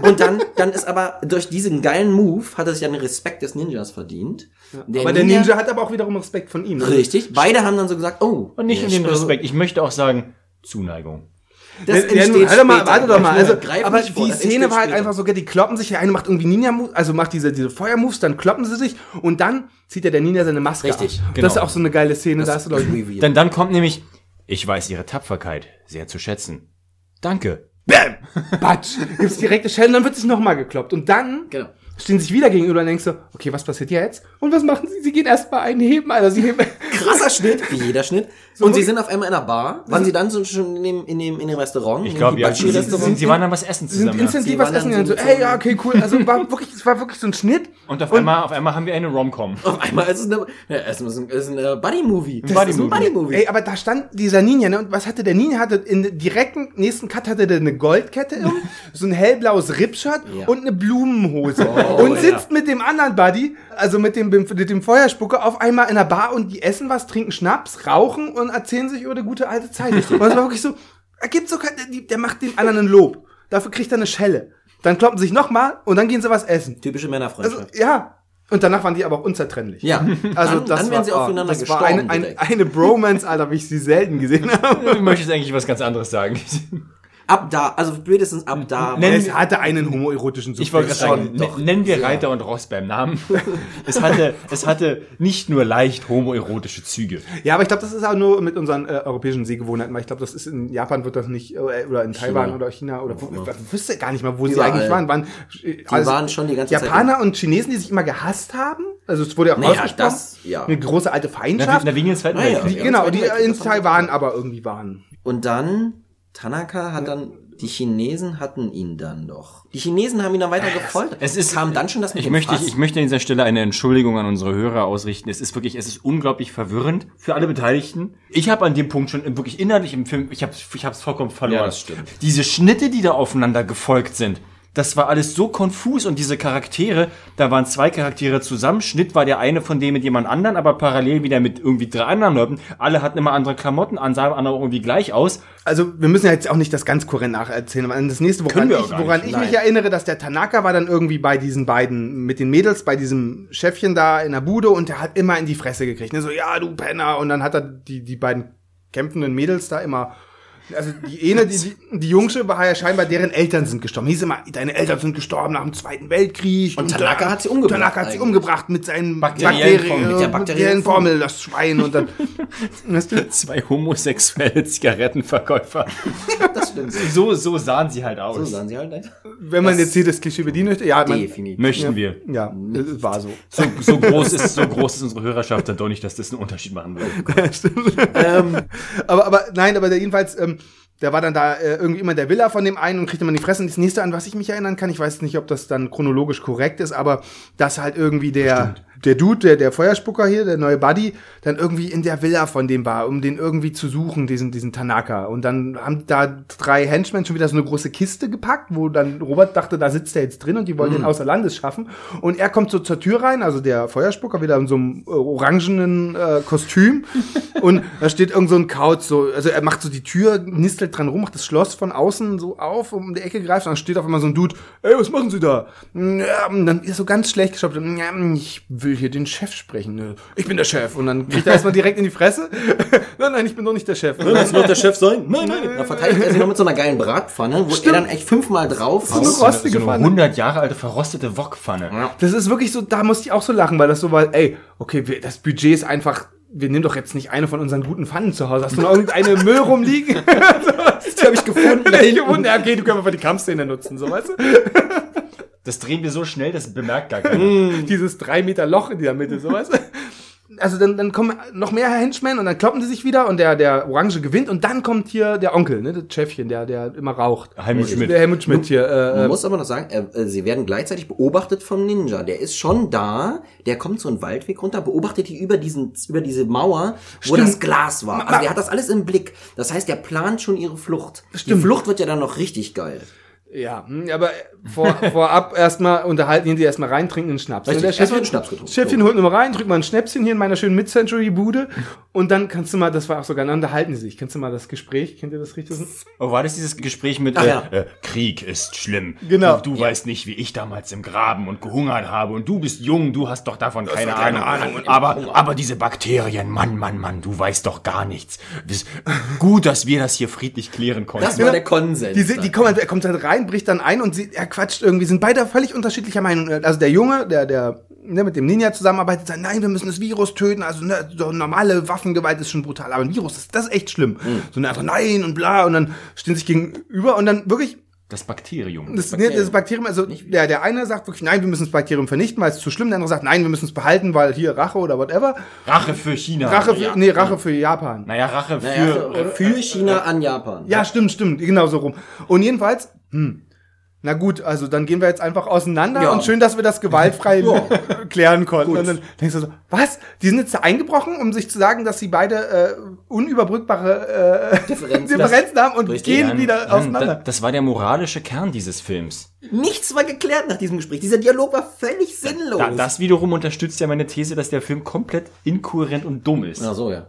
und dann, dann ist aber durch diesen geilen Move hat er sich dann den Respekt des Ninjas verdient. Der aber der Ninja hat aber auch wiederum Respekt von ihm. ne? Richtig. Beide haben dann so gesagt, oh. Und nicht den ist- Respekt. Ich möchte auch sagen, Zuneigung. Das Ja, ja, entsteht warte mal, warte doch mal. Also, Greif aber vor, die das Szene war halt später. einfach so, die kloppen sich, der eine macht irgendwie Ninja-Moves, also macht diese, diese Feuer-Moves, dann kloppen sie sich und dann zieht ja der Ninja seine Maske Richtig, ab. genau. Das ist auch so eine geile Szene, da hast du, glaub ich. Denn dann kommt nämlich, ich weiß ihre Tapferkeit sehr zu schätzen. Danke. Bam! Batsch, gibt's direkte Schellen, dann wird sich nochmal gekloppt. Und dann Genau. Stehen sich wieder gegenüber und denkst du, okay, was passiert jetzt? Und was machen sie? Sie gehen erstmal einen heben, Alter. Sie heben. Krasser Schnitt, wie jeder Schnitt. und sie sind auf einmal in einer Bar. Waren sie dann so schon in dem, in dem, in dem Restaurant? Ich glaube, ja. Sie, sie, sie waren dann was essen Sie sind zusammen. ja. was essen dann. So, so- ey, ja, okay, cool. Also war wirklich, es war wirklich so ein Schnitt. Und auf einmal, auf einmal haben wir eine Rom-Com. Auf einmal ist es eine, ja, es ist ein, es ist ein Buddy-Movie. Das Buddy-Movie. ist ein Buddy-Movie. Ey, aber da stand dieser Ninja, ne? Und was hatte der Ninja? Hatte in direkten nächsten Cut hatte der eine Goldkette um, so ein hellblaues Rippshirt Ja. und eine Blumenhose. Oh, und ja. sitzt mit dem anderen Buddy, also mit dem, mit dem Feuerspucker, auf einmal in der Bar und die essen was, trinken Schnaps, rauchen und erzählen sich über die gute alte Zeit. und es war wirklich so, er gibt so kein, der, der macht dem anderen ein Lob. Dafür kriegt er eine Schelle. Dann kloppen sie sich nochmal und dann gehen sie was essen. Typische Also, Männerfreundschaft. ja. Und danach waren die aber auch unzertrennlich. ja. Also dann, das dann war, werden sie oh, aufeinander das war gestorben. eine, eine, direkt. eine Bromance, Alter, wie ich sie selten gesehen habe. Du möchtest eigentlich was ganz anderes sagen. Ab da, also spätestens ab da. Nenn- Es hatte einen homoerotischen Ich wollte Subtext. gerade sagen, nennen wir Reiter und Ross beim Namen. es hatte, es hatte nicht nur leicht homoerotische Züge. Ja, aber ich glaube, das ist auch nur mit unseren äh, europäischen Sehgewohnheiten, weil ich glaube, das ist in Japan wird das nicht, äh, oder in Taiwan oder China oder wo, ich wüsste gar nicht mal, wo sie Überall. eigentlich waren. waren äh, Die waren schon die ganze Zeit Japaner und Chinesen, die sich immer gehasst haben. Also es wurde ja auch Naja, ausgesprochen. das, ja. Eine große alte Na, Feindschaft. na, wegen des Zweiten Weltkriegs. genau, die in sie Taiwan aber irgendwie waren. Und dann, Tanaka hat dann, die Chinesen hatten ihn dann doch. Die Chinesen haben ihn dann weiter gefoltert. Es ist, kam dann schon das mit ich möchte, Fass. ich möchte an dieser Stelle eine Entschuldigung an unsere Hörer ausrichten. Es ist wirklich, es ist unglaublich verwirrend für alle Beteiligten. Ich habe an dem Punkt schon wirklich innerlich im Film, ich habe ich habe es vollkommen verloren. Ja, das stimmt. Diese Schnitte, die da aufeinander gefolgt sind, das war alles so konfus und diese Charaktere, da waren zwei Charaktere zusammen. Schnitt war der eine von dem mit jemand anderen, aber parallel wieder mit irgendwie drei anderen Leuten. Alle hatten immer andere Klamotten an, sahen andere irgendwie gleich aus. Also wir müssen ja jetzt auch nicht das ganz korrekt nacherzählen, aber das nächste, woran ich, woran ich mich erinnere, dass der Tanaka war dann irgendwie bei diesen beiden, mit den Mädels, bei diesem Chefchen da in der Bude und der hat immer in die Fresse gekriegt. Ne? So, ja, du Penner. Und dann hat er die, die beiden kämpfenden Mädels da immer. Also die eine, die, die, Jungsche war ja scheinbar, deren Eltern sind gestorben. Hieß immer, deine Eltern sind gestorben nach dem Zweiten Weltkrieg. Und Tanaka da- hat sie umgebracht Tanaka hat sie umgebracht mit seinen Bakteriellen Bakterien, Formel, mit der bakteriellen bakteriellen Formel, das Schwein und dann. Weißt du? Zwei homosexuelle Zigarettenverkäufer. das stimmt. So, so sahen sie halt aus. So sahen sie halt nicht. Wenn man jetzt hier das Klischee bedienen möchte, ja, man, Definitiv. Möchten wir. ja, es war so. So, so groß ist, so groß ist unsere Hörerschaft dann doch nicht, dass das einen Unterschied machen würde. ähm, aber, aber nein, aber der jedenfalls, ähm, der war dann da äh, irgendwie immer in der Villa von dem einen und kriegte man die Fresse. Und das nächste, an was ich mich erinnern kann, ich weiß nicht, ob das dann chronologisch korrekt ist, aber dass halt irgendwie der, der Dude, der, der Feuerspucker hier, der neue Buddy, dann irgendwie in der Villa von dem war, um den irgendwie zu suchen, diesen, diesen Tanaka. Und dann haben da drei Henchmen schon wieder so eine große Kiste gepackt, wo dann Robert dachte, da sitzt er jetzt drin und die wollen den außer Landes schaffen. Und er kommt so zur Tür rein, also der Feuerspucker wieder in so einem äh, orangenen äh, Kostüm. und da steht irgend so ein Kauz, so, also er macht so die Tür, nistelt dran rum, macht das Schloss von außen so auf, um die Ecke greift, und dann steht auf einmal so ein Dude, ey, was machen Sie da? Und dann ist so ganz schlecht gestoppt, ja, ich will hier den Chef sprechen. ne? Ich bin der Chef. Und dann kriegt er erstmal direkt in die Fresse. nein, nein, ich bin doch nicht der Chef. Willst du noch der Chef sein? Nein, nein. Da verteidigt er sich noch mit so einer geilen Bratpfanne, wo er dann echt fünfmal drauf So eine haut. rostige so eine Pfanne. 100 Jahre alte verrostete Wokpfanne. Ja. Das ist wirklich so, da musste ich auch so lachen, weil das so war, ey, okay, wir- das Budget ist einfach wir nehmen doch jetzt nicht eine von unseren guten Pfannen zu Hause. Hast du noch irgendeine Müll rumliegen? Die habe ich gefunden. da Ich hinten. gewundert, ja, okay, du kannst einfach die Kampfszene nutzen, so weißt du? Das drehen wir so schnell, das bemerkt gar keiner. Dieses drei Meter Loch in der Mitte, so weißt du? Also dann, dann kommen noch mehr Henchmen und dann kloppen die sich wieder und der, der Orange gewinnt und dann kommt hier der Onkel, ne, das Chefchen, der, der immer raucht. Helmut Schmidt. Der Helmut Schmidt hier. Äh, Man muss aber noch sagen, äh, äh, sie werden gleichzeitig beobachtet vom Ninja. Der ist schon da, der kommt so einen Waldweg runter, beobachtet die über diesen, über diese Mauer, wo Stimmt. das Glas war. Also der hat das alles im Blick. Das heißt, der plant schon ihre Flucht. Stimmt. Die Flucht wird ja dann noch richtig geil. Ja, hm, aber vor, vorab erstmal unterhalten die erstmal rein, trinken einen Schnaps. Richtig, Chefchen, ein Schnaps getrunken. Chefchen holt nochmal rein, drückt mal ein Schnäpschen hier in meiner schönen Mid-Century-Bude und dann kannst du mal, das war auch sogar, dann unterhalten die sich. Kennst du mal das Gespräch? Kennt ihr das richtig? Oh, war das dieses Gespräch mit Ach äh, ja. äh, Krieg ist schlimm. Genau. Du, du weißt nicht, wie ich damals im Graben und gehungert habe und du bist jung, du hast doch davon keine, doch keine Ahnung. Ahnung Aber aber diese Bakterien, Mann, Mann, Mann, du weißt doch gar nichts. Das, gut, dass wir das hier friedlich klären konnten. Das war der Konsens. Die, die kommen, er kommt halt rein, bricht dann ein und sie, er quatscht irgendwie, sind beide völlig unterschiedlicher Meinung. Also der Junge, der, der ne, mit dem Ninja zusammenarbeitet, sagt, nein, wir müssen das Virus töten. Also ne, so normale Waffengewalt ist schon brutal, aber ein Virus ist das ist echt schlimm. So und er einfach nein und bla und dann stehen sich gegenüber und dann wirklich das Bakterium. das, ne, das Bakterium, also der, der eine sagt wirklich, nein, wir müssen das Bakterium vernichten, weil es zu schlimm. Der andere sagt, nein, wir müssen es behalten, weil hier Rache oder whatever. Rache für China. Rache für, ja. nee, Rache für Japan. Naja, Rache für. naja, für, für China an Japan. Ja, stimmt, stimmt, genau so rum. Und jedenfalls, hm, na gut, also dann gehen wir jetzt einfach auseinander Ja. und schön, dass wir das gewaltfrei Ja. klären konnten. Gut. Und dann denkst du so, was? Die sind jetzt da eingebrochen, um sich zu sagen, dass sie beide äh, unüberbrückbare äh, Differenzen. Differenzen haben und Richtig, gehen wieder auseinander. da- Das war der moralische Kern dieses Films. Nichts war geklärt nach diesem Gespräch. Dieser Dialog war völlig sinnlos. Da, das wiederum unterstützt ja meine These, dass der Film komplett inkohärent und dumm ist. Ach so, ja.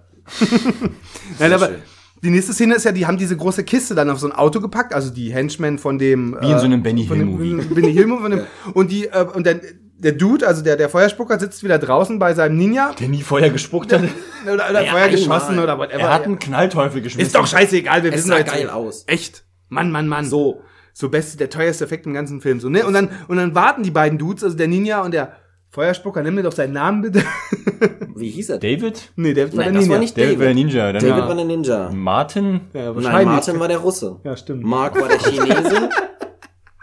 Nein, aber schön. Die nächste Szene ist ja, die haben diese große Kiste dann auf so ein Auto gepackt, also die Henchmen von dem Wie in so einem Benny von dem- Hill-Movie. Benny Hill Movie von dem, und die äh, und der der Dude, also der der Feuerspucker sitzt wieder draußen bei seinem Ninja Der nie Feuer gespuckt hat. oder, oder Ja, Feuer einmal. geschossen oder whatever. Er hat einen Knallteufel geschmissen. Ist doch scheißegal, wir Es wissen sah doch jetzt- geil aus. Echt. Mann, Mann, Mann. So. So beste, der teuerste Effekt im ganzen Film. So, ne? Und dann, und dann warten die beiden Dudes, also der Ninja und der Feuerspucker, nimm mir doch seinen Namen bitte. Wie hieß er? David? nee, der war Nein, der das Ninja. war nicht David David. war der Ninja. Dann David war war der Ninja. Martin. Ja, Nein, wahrscheinlich. Martin war der Russe. Ja, stimmt. Mark war der Chinese.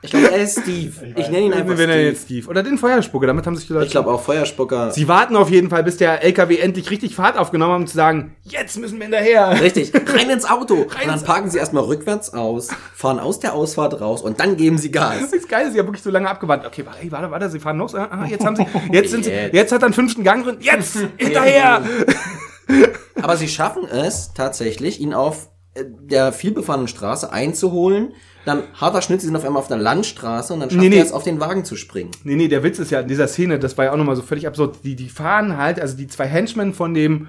Ich glaube, er ist Steve. Ich nenne ihn einfach Wenn er Steve. jetzt Steve. Oder den Feuerspucker, damit haben sich die Leute. Ich glaube auch Feuerspucker. Sie warten auf jeden Fall, bis der LKW endlich richtig Fahrt aufgenommen hat, um zu sagen, jetzt müssen wir hinterher. Richtig, rein ins Auto. und dann parken sie erstmal rückwärts aus, fahren aus der Ausfahrt raus und dann geben sie Gas. Das Geile ist, sie haben wirklich so lange abgewartet. Okay, warte, warte, warte, sie fahren los. Ah, jetzt haben sie, jetzt sind sie, Jetzt. jetzt hat er einen fünften Gang drin. Jetzt! Hinterher! Aber sie schaffen es tatsächlich, ihn auf äh, der vielbefahrenen Straße einzuholen. Dann harter Schnitt, sie sind auf einmal auf der Landstraße und dann schafft Nee, nee. er es, auf den Wagen zu springen. Nee, nee, der Witz ist ja in dieser Szene, das war ja auch nochmal so völlig absurd. Die, die fahren halt, also die zwei Henchmen von dem,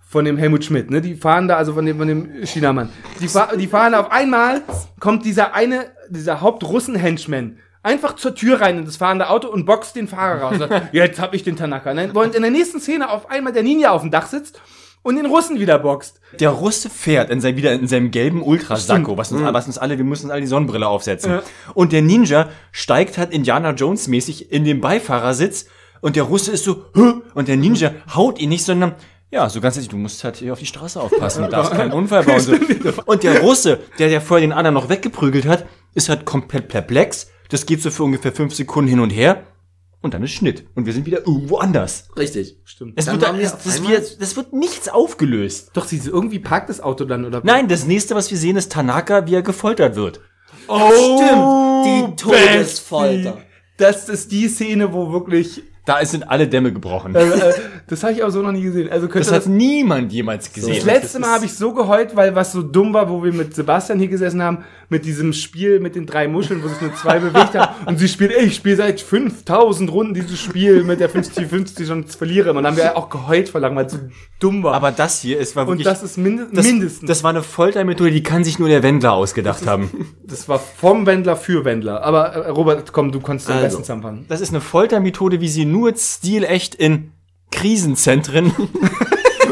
von dem Helmut Schmidt, ne, die fahren da, also von dem, von dem Chinamann. Die, fahr, die fahren auf einmal, kommt dieser eine, dieser Hauptrussen-Henchman einfach zur Tür rein in das fahrende Auto und boxt den Fahrer raus. Und sagt, jetzt hab ich den Tanaka. Und Und in der nächsten Szene auf einmal der Ninja auf dem Dach sitzt und den Russen wieder boxt. Der Russe fährt in sein, wieder in seinem gelben Ultrasacko, was uns, was uns alle, wir müssen uns alle die Sonnenbrille aufsetzen. Ja. Und der Ninja steigt halt Indiana Jones mäßig in den Beifahrersitz und der Russe ist so, Hö? und der Ninja haut ihn nicht, sondern ja, so ganz ehrlich, du musst halt hier auf die Straße aufpassen, du darfst keinen Unfall bauen. So. Und der Russe, der der vorher den anderen noch weggeprügelt hat, ist halt komplett perplex. Das geht so für ungefähr fünf Sekunden hin und her. Und dann ist Schnitt. Und wir sind wieder irgendwo anders. Richtig. Stimmt. Es Dann wird, da, waren wir das, wird, das wird nichts aufgelöst. Doch, sie irgendwie parkt das Auto dann, oder? Nein, das nächste, was wir sehen, ist Tanaka, wie er gefoltert wird. Oh, Die Todesfolter. Das ist die Szene, wo wirklich, Da sind alle Dämme gebrochen. äh, äh, das habe ich auch so noch nie gesehen. Also Das hat niemand jemals gesehen. Das letzte Mal habe ich so geheult, weil was so dumm war, wo wir mit Sebastian hier gesessen haben, mit diesem Spiel mit den drei Muscheln, wo sich nur zwei bewegt haben. Und sie spielt, ey, ich spiele seit 5000 Runden dieses Spiel mit der 50-50 und verliere. Und dann haben wir auch geheult vor weil es so dumm war. Aber das hier ist war und wirklich. das ist minde das, mindestens. Das war eine Foltermethode, die kann sich nur der Wendler ausgedacht haben. Das war vom Wendler für Wendler. Aber äh, Robert, komm, du konntest am Also. besten anfangen. Das ist eine Foltermethode, wie sie nur stilecht in Krisenzentren.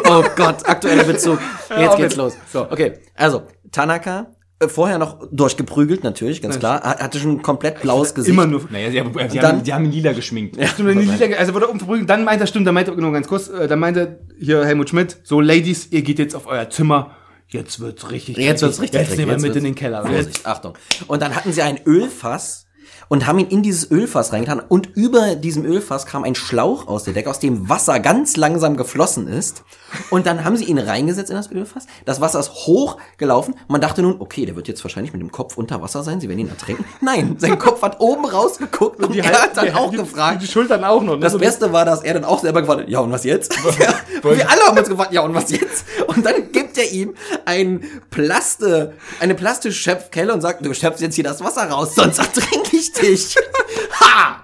Oh Gott, aktueller Bezug. Jetzt geht's los. So. Okay, also, Tanaka Äh, Vorher noch durchgeprügelt, natürlich, ganz klar. Hatte schon komplett blaues Gesicht. Immer nur. Naja, sie haben, die, dann- haben, die haben ihn lila geschminkt. Stimmt, wenn die Lieder, also wurde umverprügelt, dann meint er, stimmt, dann meint er, genau, ganz kurz, äh, dann meint er, hier Helmut Schmidt, so Ladies, ihr geht jetzt auf euer Zimmer, jetzt wird's richtig Jetzt wird's richtig Jetzt nehmen wir mit in den Keller. Vorsicht, Achtung. Und dann hatten sie ein Ölfass und haben ihn in dieses Ölfass reingetan und über diesem Ölfass kam ein Schlauch aus der Decke, aus dem Wasser ganz langsam geflossen ist. Und dann haben sie ihn reingesetzt in das Ölfass. Das Wasser ist hochgelaufen. Man dachte nun, okay, der wird jetzt wahrscheinlich mit dem Kopf unter Wasser sein. Sie werden ihn ertränken. Nein, sein Kopf hat oben rausgeguckt und, er hat dann die- auch die, gefragt. Die Schultern auch noch. ne? Das Beste war, dass er dann auch selber gefragt hat, ja und was jetzt? Ja, und wir alle haben uns gefragt, ja und was jetzt? Und dann gibt er ihm ein Plaste, eine Plastischöpfkelle und sagt, du schöpfst jetzt hier das Wasser raus, sonst ertrinke ich dich. Ha!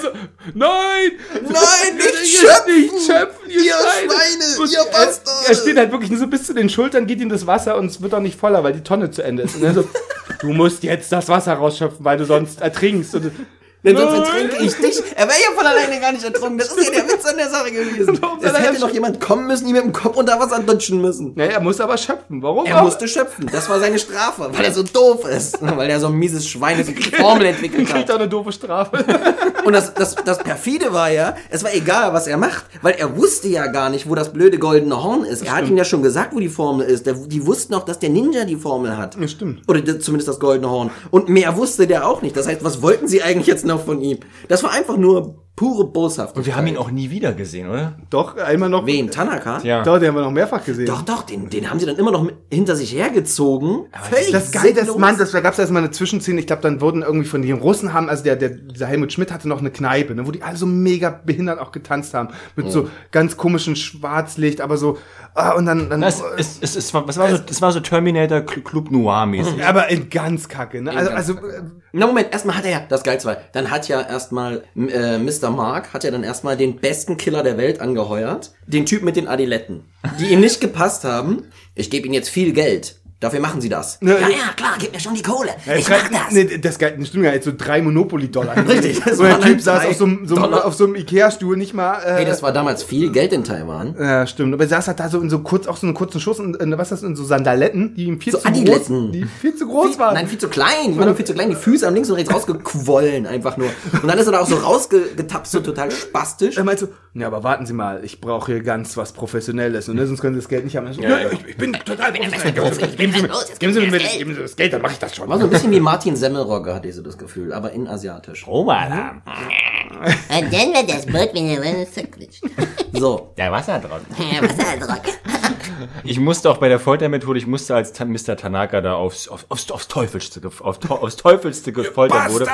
so, nein! Nein, nicht schöpfen! Nicht schöpfen, ihr, Ihr Schweine! Schweine, ihr er, Bastarde! er steht halt wirklich nur so bis zu den Schultern, geht ihm das Wasser und es wird auch nicht voller, weil die Tonne zu Ende ist. Und er so, du musst jetzt das Wasser rausschöpfen, weil du sonst ertrinkst. Und, Denn sonst Nein. ertrinke ich dich. Er wäre ja von alleine gar nicht ertrunken. Das ist ja der Witz an der Sache gewesen. Es hätte noch jemand kommen müssen, ihm mit dem Kopf unter Wasser dutschen müssen. naja, er muss aber schöpfen. Warum? Er auch? musste schöpfen. Das war seine Strafe, weil er so doof ist. Weil er so ein mieses Schwein ist die Formel entwickelt kriegt hat. auch eine doofe Strafe. Und das, das, das perfide war ja, es war egal, was er macht, weil er wusste ja gar nicht, wo das blöde goldene Horn ist. Er hat ihnen ja schon gesagt, wo die Formel ist. Der, die wussten auch, dass der Ninja die Formel hat. Ja, stimmt. Oder zumindest das goldene Horn. Und mehr wusste der auch nicht. Das heißt, was wollten sie eigentlich jetzt noch von ihm? Das war einfach nur pure Boshaft. Und wir haben ihn auch nie wieder gesehen, oder? Doch, einmal noch. Wen? Tanaka? Ja. Doch, den haben wir noch mehrfach gesehen. Doch, doch, den, den haben sie dann immer noch hinter sich hergezogen. Völlig Das ist, sinnlos. Mann, das, da gab es erstmal eine Zwischenszene, ich glaube, dann wurden irgendwie von den Russen haben, also der, der, dieser Helmut Schmidt hatte noch eine Kneipe, ne, wo die alle so mega behindert auch getanzt haben, mit so ganz komischen Schwarzlicht, aber so, ah, und dann, dann Das, es, es, es, war, es, war so, es war so Terminator Cl- Club Noir mäßig. aber in ganz kacke, ne? Also, also äh, Na Moment, erstmal hat er ja, das geil war, dann hat ja erstmal äh, Mr. Mark, hat ja dann erstmal den besten Killer der Welt angeheuert, den Typ mit den Adiletten, die ihm nicht gepasst haben. Ich gebe ihnen jetzt viel Geld. Dafür machen sie das. Ne, ja, äh, ja, klar, gib mir schon die Kohle. Ja, ich mach das. Nee, das stimmt gar nicht, so drei Monopoly-Dollar. Richtig, das Und der Typ halt saß auf so, einem- so, einem- Ikea-Stuhl, nicht mal. Äh, Hey, das war damals viel Geld in Taiwan. ja, stimmt. Aber er saß halt da so in so kurz, auch so einen kurzen Schuss, in, was ist das, in so Sandaletten, die ihm viel So zu Adiletten. groß, die viel zu groß waren. Nein, viel zu klein. Die waren viel zu klein. Die Füße haben links und rechts rausgequollen, einfach nur. Und dann ist er da auch so rausgetapst, so total spastisch. Er meinte so, ja, aber warten Sie mal, ich brauche hier ganz was Professionelles, und ne, sonst können Sie das Geld nicht haben. Er so, ja, ich, ich bin total professionell. Geben Sie mir, geben Sie mir, geben Sie mir das Geld, dann mache ich das schon. War so ein bisschen wie Martin Semmelrogge, hatte ich so das Gefühl, aber in asiatisch. Stromalarm. Und dann wird das Boot wieder zerquetscht. So. Der Wasserdruck. Ja, was er druck. Ich musste auch bei der Foltermethode, ich musste als Ta- Mr. Tanaka da aufs, aufs, aufs, aufs Teufelste, auf, aufs Teufelste gefoltert wurde,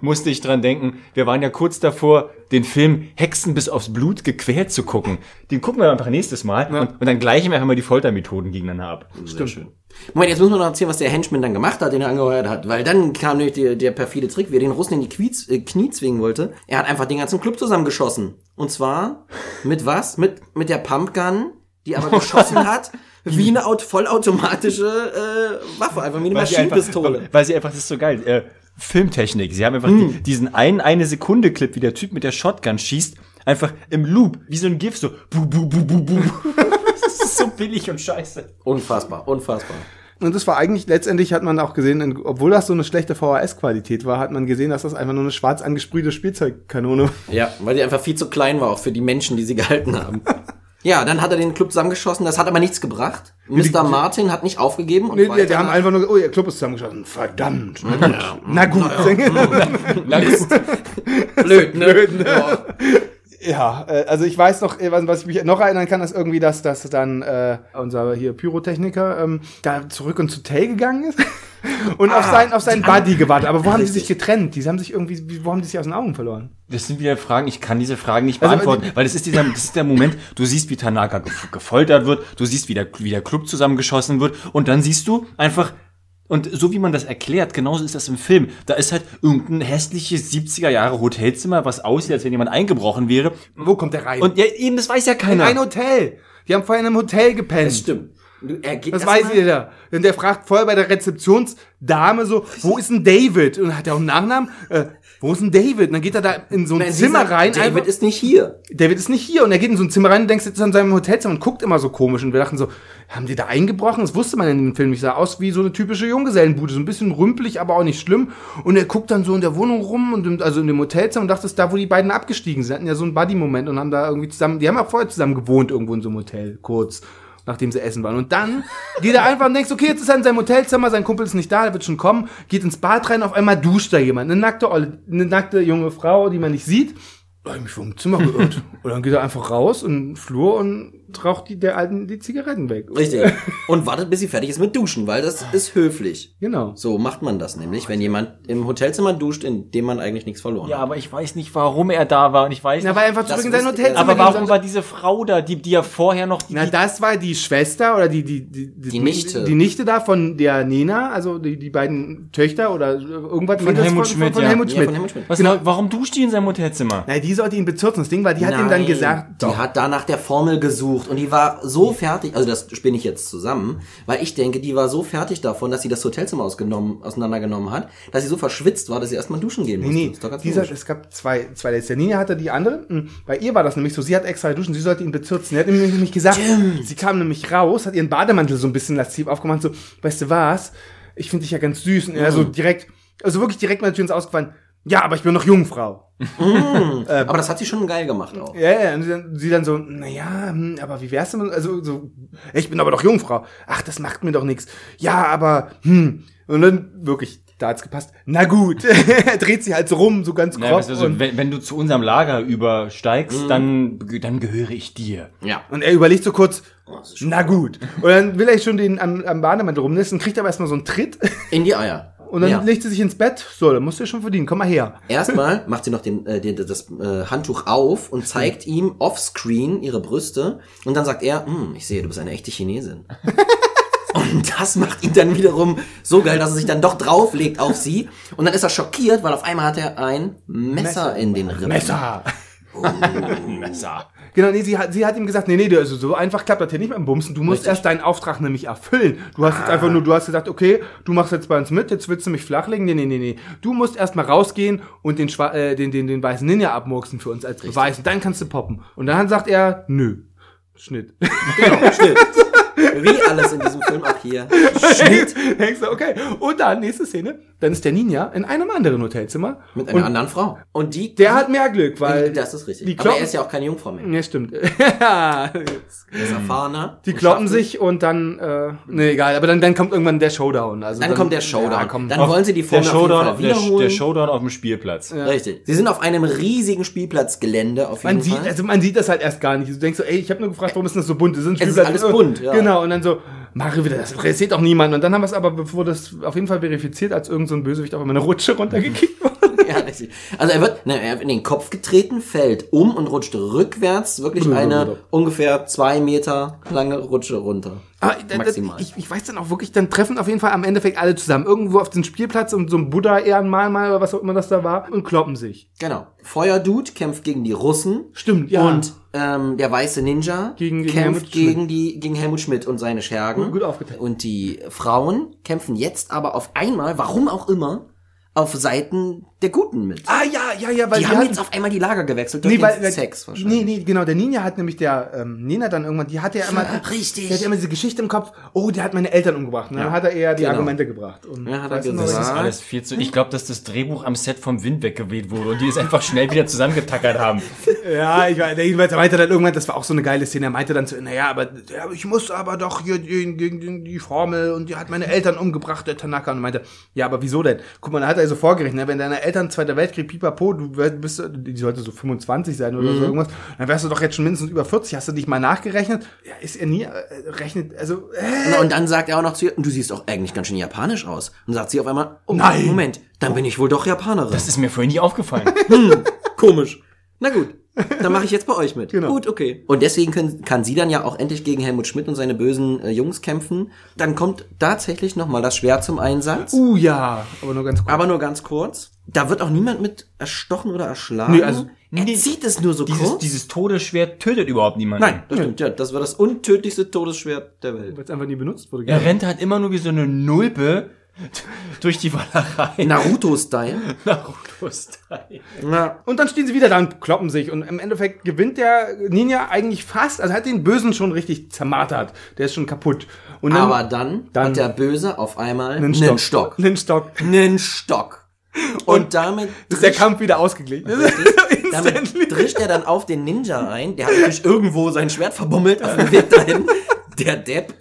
musste ich dran denken, wir waren ja kurz davor, den Film Hexen bis aufs Blut gequält zu gucken. Den gucken wir einfach nächstes Mal und, und dann gleichen wir einfach mal die Foltermethoden gegeneinander ab. Stimmt. Schön. Moment, jetzt muss man noch erzählen, was der Henchman dann gemacht hat, den er angeheuert hat. Weil dann kam nämlich der, der perfide Trick, wie er den Russen in die Knie, äh, Knie zwingen wollte. Er hat einfach den ganzen Club zusammengeschossen. Und zwar mit was? Mit, mit der Pumpgun, die aber geschossen hat, wie eine Aut vollautomatische äh, Waffe, einfach wie eine Weil sie einfach- Maschinenpistole. Weil sie einfach, das ist so geil, äh, Filmtechnik. Sie haben einfach die, diesen einen eine Sekunde Clip, wie der Typ mit der Shotgun schießt, einfach im Loop, wie so ein GIF, so bu, bu, bu, bu, bu. Das ist so billig und scheiße. Unfassbar, unfassbar. Und das war eigentlich, letztendlich hat man auch gesehen, obwohl das so eine schlechte VHS-Qualität war, hat man gesehen, dass das einfach nur eine schwarz angesprühte Spielzeugkanone war. Ja, weil die einfach viel zu klein war, auch für die Menschen, die sie gehalten haben. Ja, dann hat er den Club zusammengeschossen, das hat aber nichts gebracht. Mr. Martin hat nicht aufgegeben und Nee, die, weiter die haben einfach nur, oh, ihr Club ist zusammengeschossen. Verdammt. Na gut. Na gut. blöd, ne? Blöd, ne? Ja. Ja, äh, also ich weiß noch, äh, was, ich mich noch erinnern kann, ist irgendwie, dass, dass dann äh, unser hier Pyrotechniker ähm, da zurück ins Hotel gegangen ist und auf seinen, auf seinen Buddy gewartet. Aber wo haben die sich getrennt? Die haben sich irgendwie, wie- wo haben die sich aus den Augen verloren? Das sind wieder Fragen, ich kann diese Fragen nicht Also, beantworten, weil das ist dieser, das ist der Moment, du siehst, wie Tanaka gef- gefoltert wird, du siehst, wie der, wie der Club zusammengeschossen wird und dann siehst du einfach, und so wie man das erklärt, genauso ist das im Film. Da ist halt irgendein hässliches 70er Jahre Hotelzimmer, was aussieht, als wenn jemand eingebrochen wäre. Wo kommt der rein? Und ja, eben, das weiß ja in keiner. ein Hotel. Die haben vorher in einem Hotel gepennt. Das stimmt. Du, er geht Das weiß mal- jeder. Und der fragt vorher bei der Rezeptionsdame so, wo ist denn David? Und dann hat er auch einen Nachnamen. Äh, wo ist denn David? Und dann geht er da in so ein Nein, Zimmer sagt, rein. David einfach- ist nicht hier. David ist nicht hier und er geht in so ein Zimmer rein und denkst, jetzt in seinem Hotelzimmer und guckt immer so komisch und wir dachten so, haben die da eingebrochen? Das wusste man in dem Film nicht. Sah aus wie so eine typische Junggesellenbude, so ein bisschen rümpelig, aber auch nicht schlimm. Und er guckt dann so in der Wohnung rum und im, also in dem Hotelzimmer und dachte, das ist da, wo die beiden abgestiegen sind. Sie hatten ja so einen Buddy-Moment und haben da irgendwie zusammen, die haben ja vorher zusammen gewohnt irgendwo in so einem Hotel, kurz. Nachdem sie essen waren. Und dann geht er einfach und denkt, okay, jetzt ist er in seinem Hotelzimmer, sein Kumpel ist nicht da, der wird schon kommen, geht ins Bad rein, auf einmal duscht da jemand. Eine nackte, eine nackte junge Frau, die man nicht sieht. Da hab ich mich vom Zimmer geirrt. und dann geht er einfach raus in den Flur und raucht die, der Alten die Zigaretten weg. Richtig. Und wartet, bis sie fertig ist mit Duschen, weil das ist höflich. Genau. So macht man das nämlich, wenn jemand im Hotelzimmer duscht, in dem man eigentlich nichts verloren Ja, hat. aber ich weiß nicht, warum er da war und ich weiß Na, nicht. weil einfach zurück in sein Hotelzimmer Aber warum war diese Frau da, die, die ja vorher noch die, Na, das war die Schwester oder die, die, die, Die Nichte. Die Nichte da von der Nena, also die, die beiden Töchter oder irgendwas. Von Helmut von, Schmidt, von ja. Helmut Ja, Schmidt. von Helmut Schmidt. was, genau. warum duscht die in seinem Hotelzimmer? Na, die sollte ihn bezirzen. Das Ding war, die hat ihm dann Nein, gesagt, die hat da nach der Formel gesucht und die war so fertig, also das spinne ich jetzt zusammen, weil ich denke, die war so fertig davon, dass sie das Hotelzimmer ausgenommen, auseinandergenommen hat, dass sie so verschwitzt war, dass sie erstmal duschen gehen Nee, musste. nee, ganz dieser, es gab zwei, zwei Letzte. Nina hatte die andere. Hm, Bei ihr war das nämlich so, sie hat extra duschen, sie sollte ihn bezirzen. Sie hat nämlich gesagt, sie kam nämlich raus, hat ihren Bademantel so ein bisschen lasziv aufgemacht, so, weißt du was, ich finde dich ja ganz süß. Und er so Mhm. direkt, also wirklich direkt mal Tür ins Ausgefallen, ja, aber ich bin noch Jungfrau. Aber das hat sie schon geil gemacht auch. Ja, ja, und sie dann, sie dann so, naja, hm, aber wie wär's denn, also so, ich bin aber doch Jungfrau. Ach, das macht mir doch nichts. Ja, aber, hm. Und dann wirklich, da hat's gepasst. Na gut, er dreht sich halt so rum, so ganz Ja, grob. weißt du, also, wenn, wenn du zu unserem Lager übersteigst, dann, dann gehöre ich dir. Ja. und er überlegt so kurz, Oh, na gut. Und dann will er schon den am, am Bademantel rumnissen, kriegt aber erstmal so einen Tritt In die Eier. Und dann ja. legt sie sich ins Bett. So, dann musst du ja schon verdienen, komm mal her. Erstmal macht sie noch den, äh, den, das äh, Handtuch auf und zeigt ihm offscreen ihre Brüste und dann sagt er, hm, ich sehe, du bist eine echte Chinesin. und das macht ihn dann wiederum so geil, dass er sich dann doch drauflegt auf sie und dann ist er schockiert, weil auf einmal hat er ein Messer, in den Rippen. Messer. Messer. Genau, nee, sie hat, sie hat ihm gesagt, nee, nee, du- also so einfach klappt das hier nicht mit dem Bumsen. Du musst erst deinen Auftrag nämlich erfüllen. Du hast jetzt einfach nur, du hast gesagt, okay, du machst jetzt bei uns mit, jetzt willst du mich flachlegen. Nee, nee, nee, nee. Du musst erst mal rausgehen und den, Schwa äh, den, den, den weißen Ninja abmurksen für uns als Beweis. Und dann kannst du poppen. Und dann sagt er, nö. Schnitt. Genau, stimmt. Wie alles in diesem Film auch hier. Schnitt Denkst du, okay. Und dann, nächste Szene, dann ist der Ninja in einem anderen Hotelzimmer. mit einer und anderen Frau. Und die, der hat mehr Glück, weil... das ist richtig. Die Aber er kloppen, ist ja auch keine Jungfrau mehr. ja, stimmt. Ja. Er ist erfahrener. Die kloppen sich und dann, äh, nee, egal, aber dann, dann kommt irgendwann der Showdown. Also Dann kommt der Showdown. Ja, komm. Dann wollen sie die Der Formel auf jeden Fall der, wiederholen. der Showdown auf dem Spielplatz. Richtig. Sie sind auf einem riesigen Spielplatzgelände auf jeden Man sieht, Fall. also man sieht das halt erst gar nicht. Du denkst so, ey, ich habe nur gefragt, warum ist das so bunt? Das sind Es ist alles bunt, ja. Genau, und dann so, Mario wieder, das interessiert doch niemand. Und dann haben wir es aber, bevor das auf jeden Fall verifiziert, als irgend so ein Bösewicht auf einmal eine Rutsche runtergekickt wurde. ja, richtig. Also er wird, ne, er wird in den Kopf getreten, fällt um und rutscht rückwärts wirklich eine ungefähr zwei Meter lange Rutsche runter. Aber da- Maximal. ich, ich weiß dann auch wirklich, dann treffen auf jeden Fall am Endeffekt alle zusammen. Irgendwo auf den Spielplatz und so ein Buddha-Ehrenmal mal oder was auch immer das da war und kloppen sich. Genau. Feuerdude kämpft gegen die Russen. Stimmt, ja. Und ähm, der weiße Ninja Gegen- gegen Helmut kämpft Schmidt. gegen die gegen Helmut Schmidt und seine Schergen. Gut- gut aufgeteilt. Und die Frauen kämpfen jetzt aber auf einmal, warum auch immer, auf Seiten der Guten mit. Ah, ja, ja, ja, weil die die haben hatten- jetzt auf einmal die Lager gewechselt durch Nee, weil, den Sex nee, wahrscheinlich. nee, genau, der Ninja hat nämlich der ähm, Nena dann irgendwann, die hatte ja immer, Richtig. die hat ja immer diese Geschichte im Kopf, oh, der hat meine Eltern umgebracht. Dann Ja. hat er eher die Genau. Argumente gebracht. Und Ja, hat er gesagt. Das ist alles viel zu. Ich glaube, dass das Drehbuch am Set vom Wind weggeweht wurde und die es einfach schnell wieder zusammengetackert haben. Ja, ich weiß, jedenfalls, er meinte dann irgendwann, das war auch so eine geile Szene, er meinte dann so, naja, aber ja, ich muss aber doch hier gegen, gegen die Formel und die hat meine Eltern umgebracht, der Tanaka. Und meinte, ja, aber wieso denn? Guck mal, da hat er so vorgerechnet, ne? wenn deine Eltern Zweiter Weltkrieg, pipapo, du bist, die sollte so 25 sein oder Mhm. so irgendwas, dann wärst du doch jetzt schon mindestens über 40. Hast du dich mal nachgerechnet? Ja, ist er nie, äh, rechnet, also, äh, Und dann sagt er auch noch zu ihr, du siehst auch eigentlich ganz schön japanisch aus. Und sagt sie auf einmal, oh, Nein. Moment, dann bin ich wohl doch Japanerin. Das ist mir vorhin nie aufgefallen. komisch. Na gut, dann mache ich jetzt bei euch mit. Genau. Gut, okay. Und deswegen können, kann sie dann ja auch endlich gegen Helmut Schmidt und seine bösen äh, Jungs kämpfen. Dann kommt tatsächlich noch mal das Schwert zum Einsatz. Uh ja, aber nur ganz kurz. Aber nur ganz kurz. Da wird auch niemand mit erstochen oder erschlagen. Nee, also- er Nee, zieht es nur so Dieses, kurz. dieses Todesschwert tötet überhaupt niemanden. Nein, das stimmt. Ja, das war das untödlichste Todesschwert der Welt. Weil es einfach nie benutzt wurde. Er rennt halt immer nur wie so eine Nulpe durch die Wallerei. Naruto-Style. Naruto-Style. Na, Und dann stehen sie wieder da und kloppen sich. Und im Endeffekt gewinnt der Ninja eigentlich fast, also hat den Bösen schon richtig zermartert. Der ist schon kaputt. Und dann, aber dann, dann- hat der Böse auf einmal einen einen Stock. Stock. Einen Stock. Einen Stock. Und, damit Ist der Kampf wieder ausgeglichen. Damit drischt er dann auf den Ninja ein. Der hat natürlich irgendwo sein Schwert verbummelt auf dem Weg dahin. Der Depp.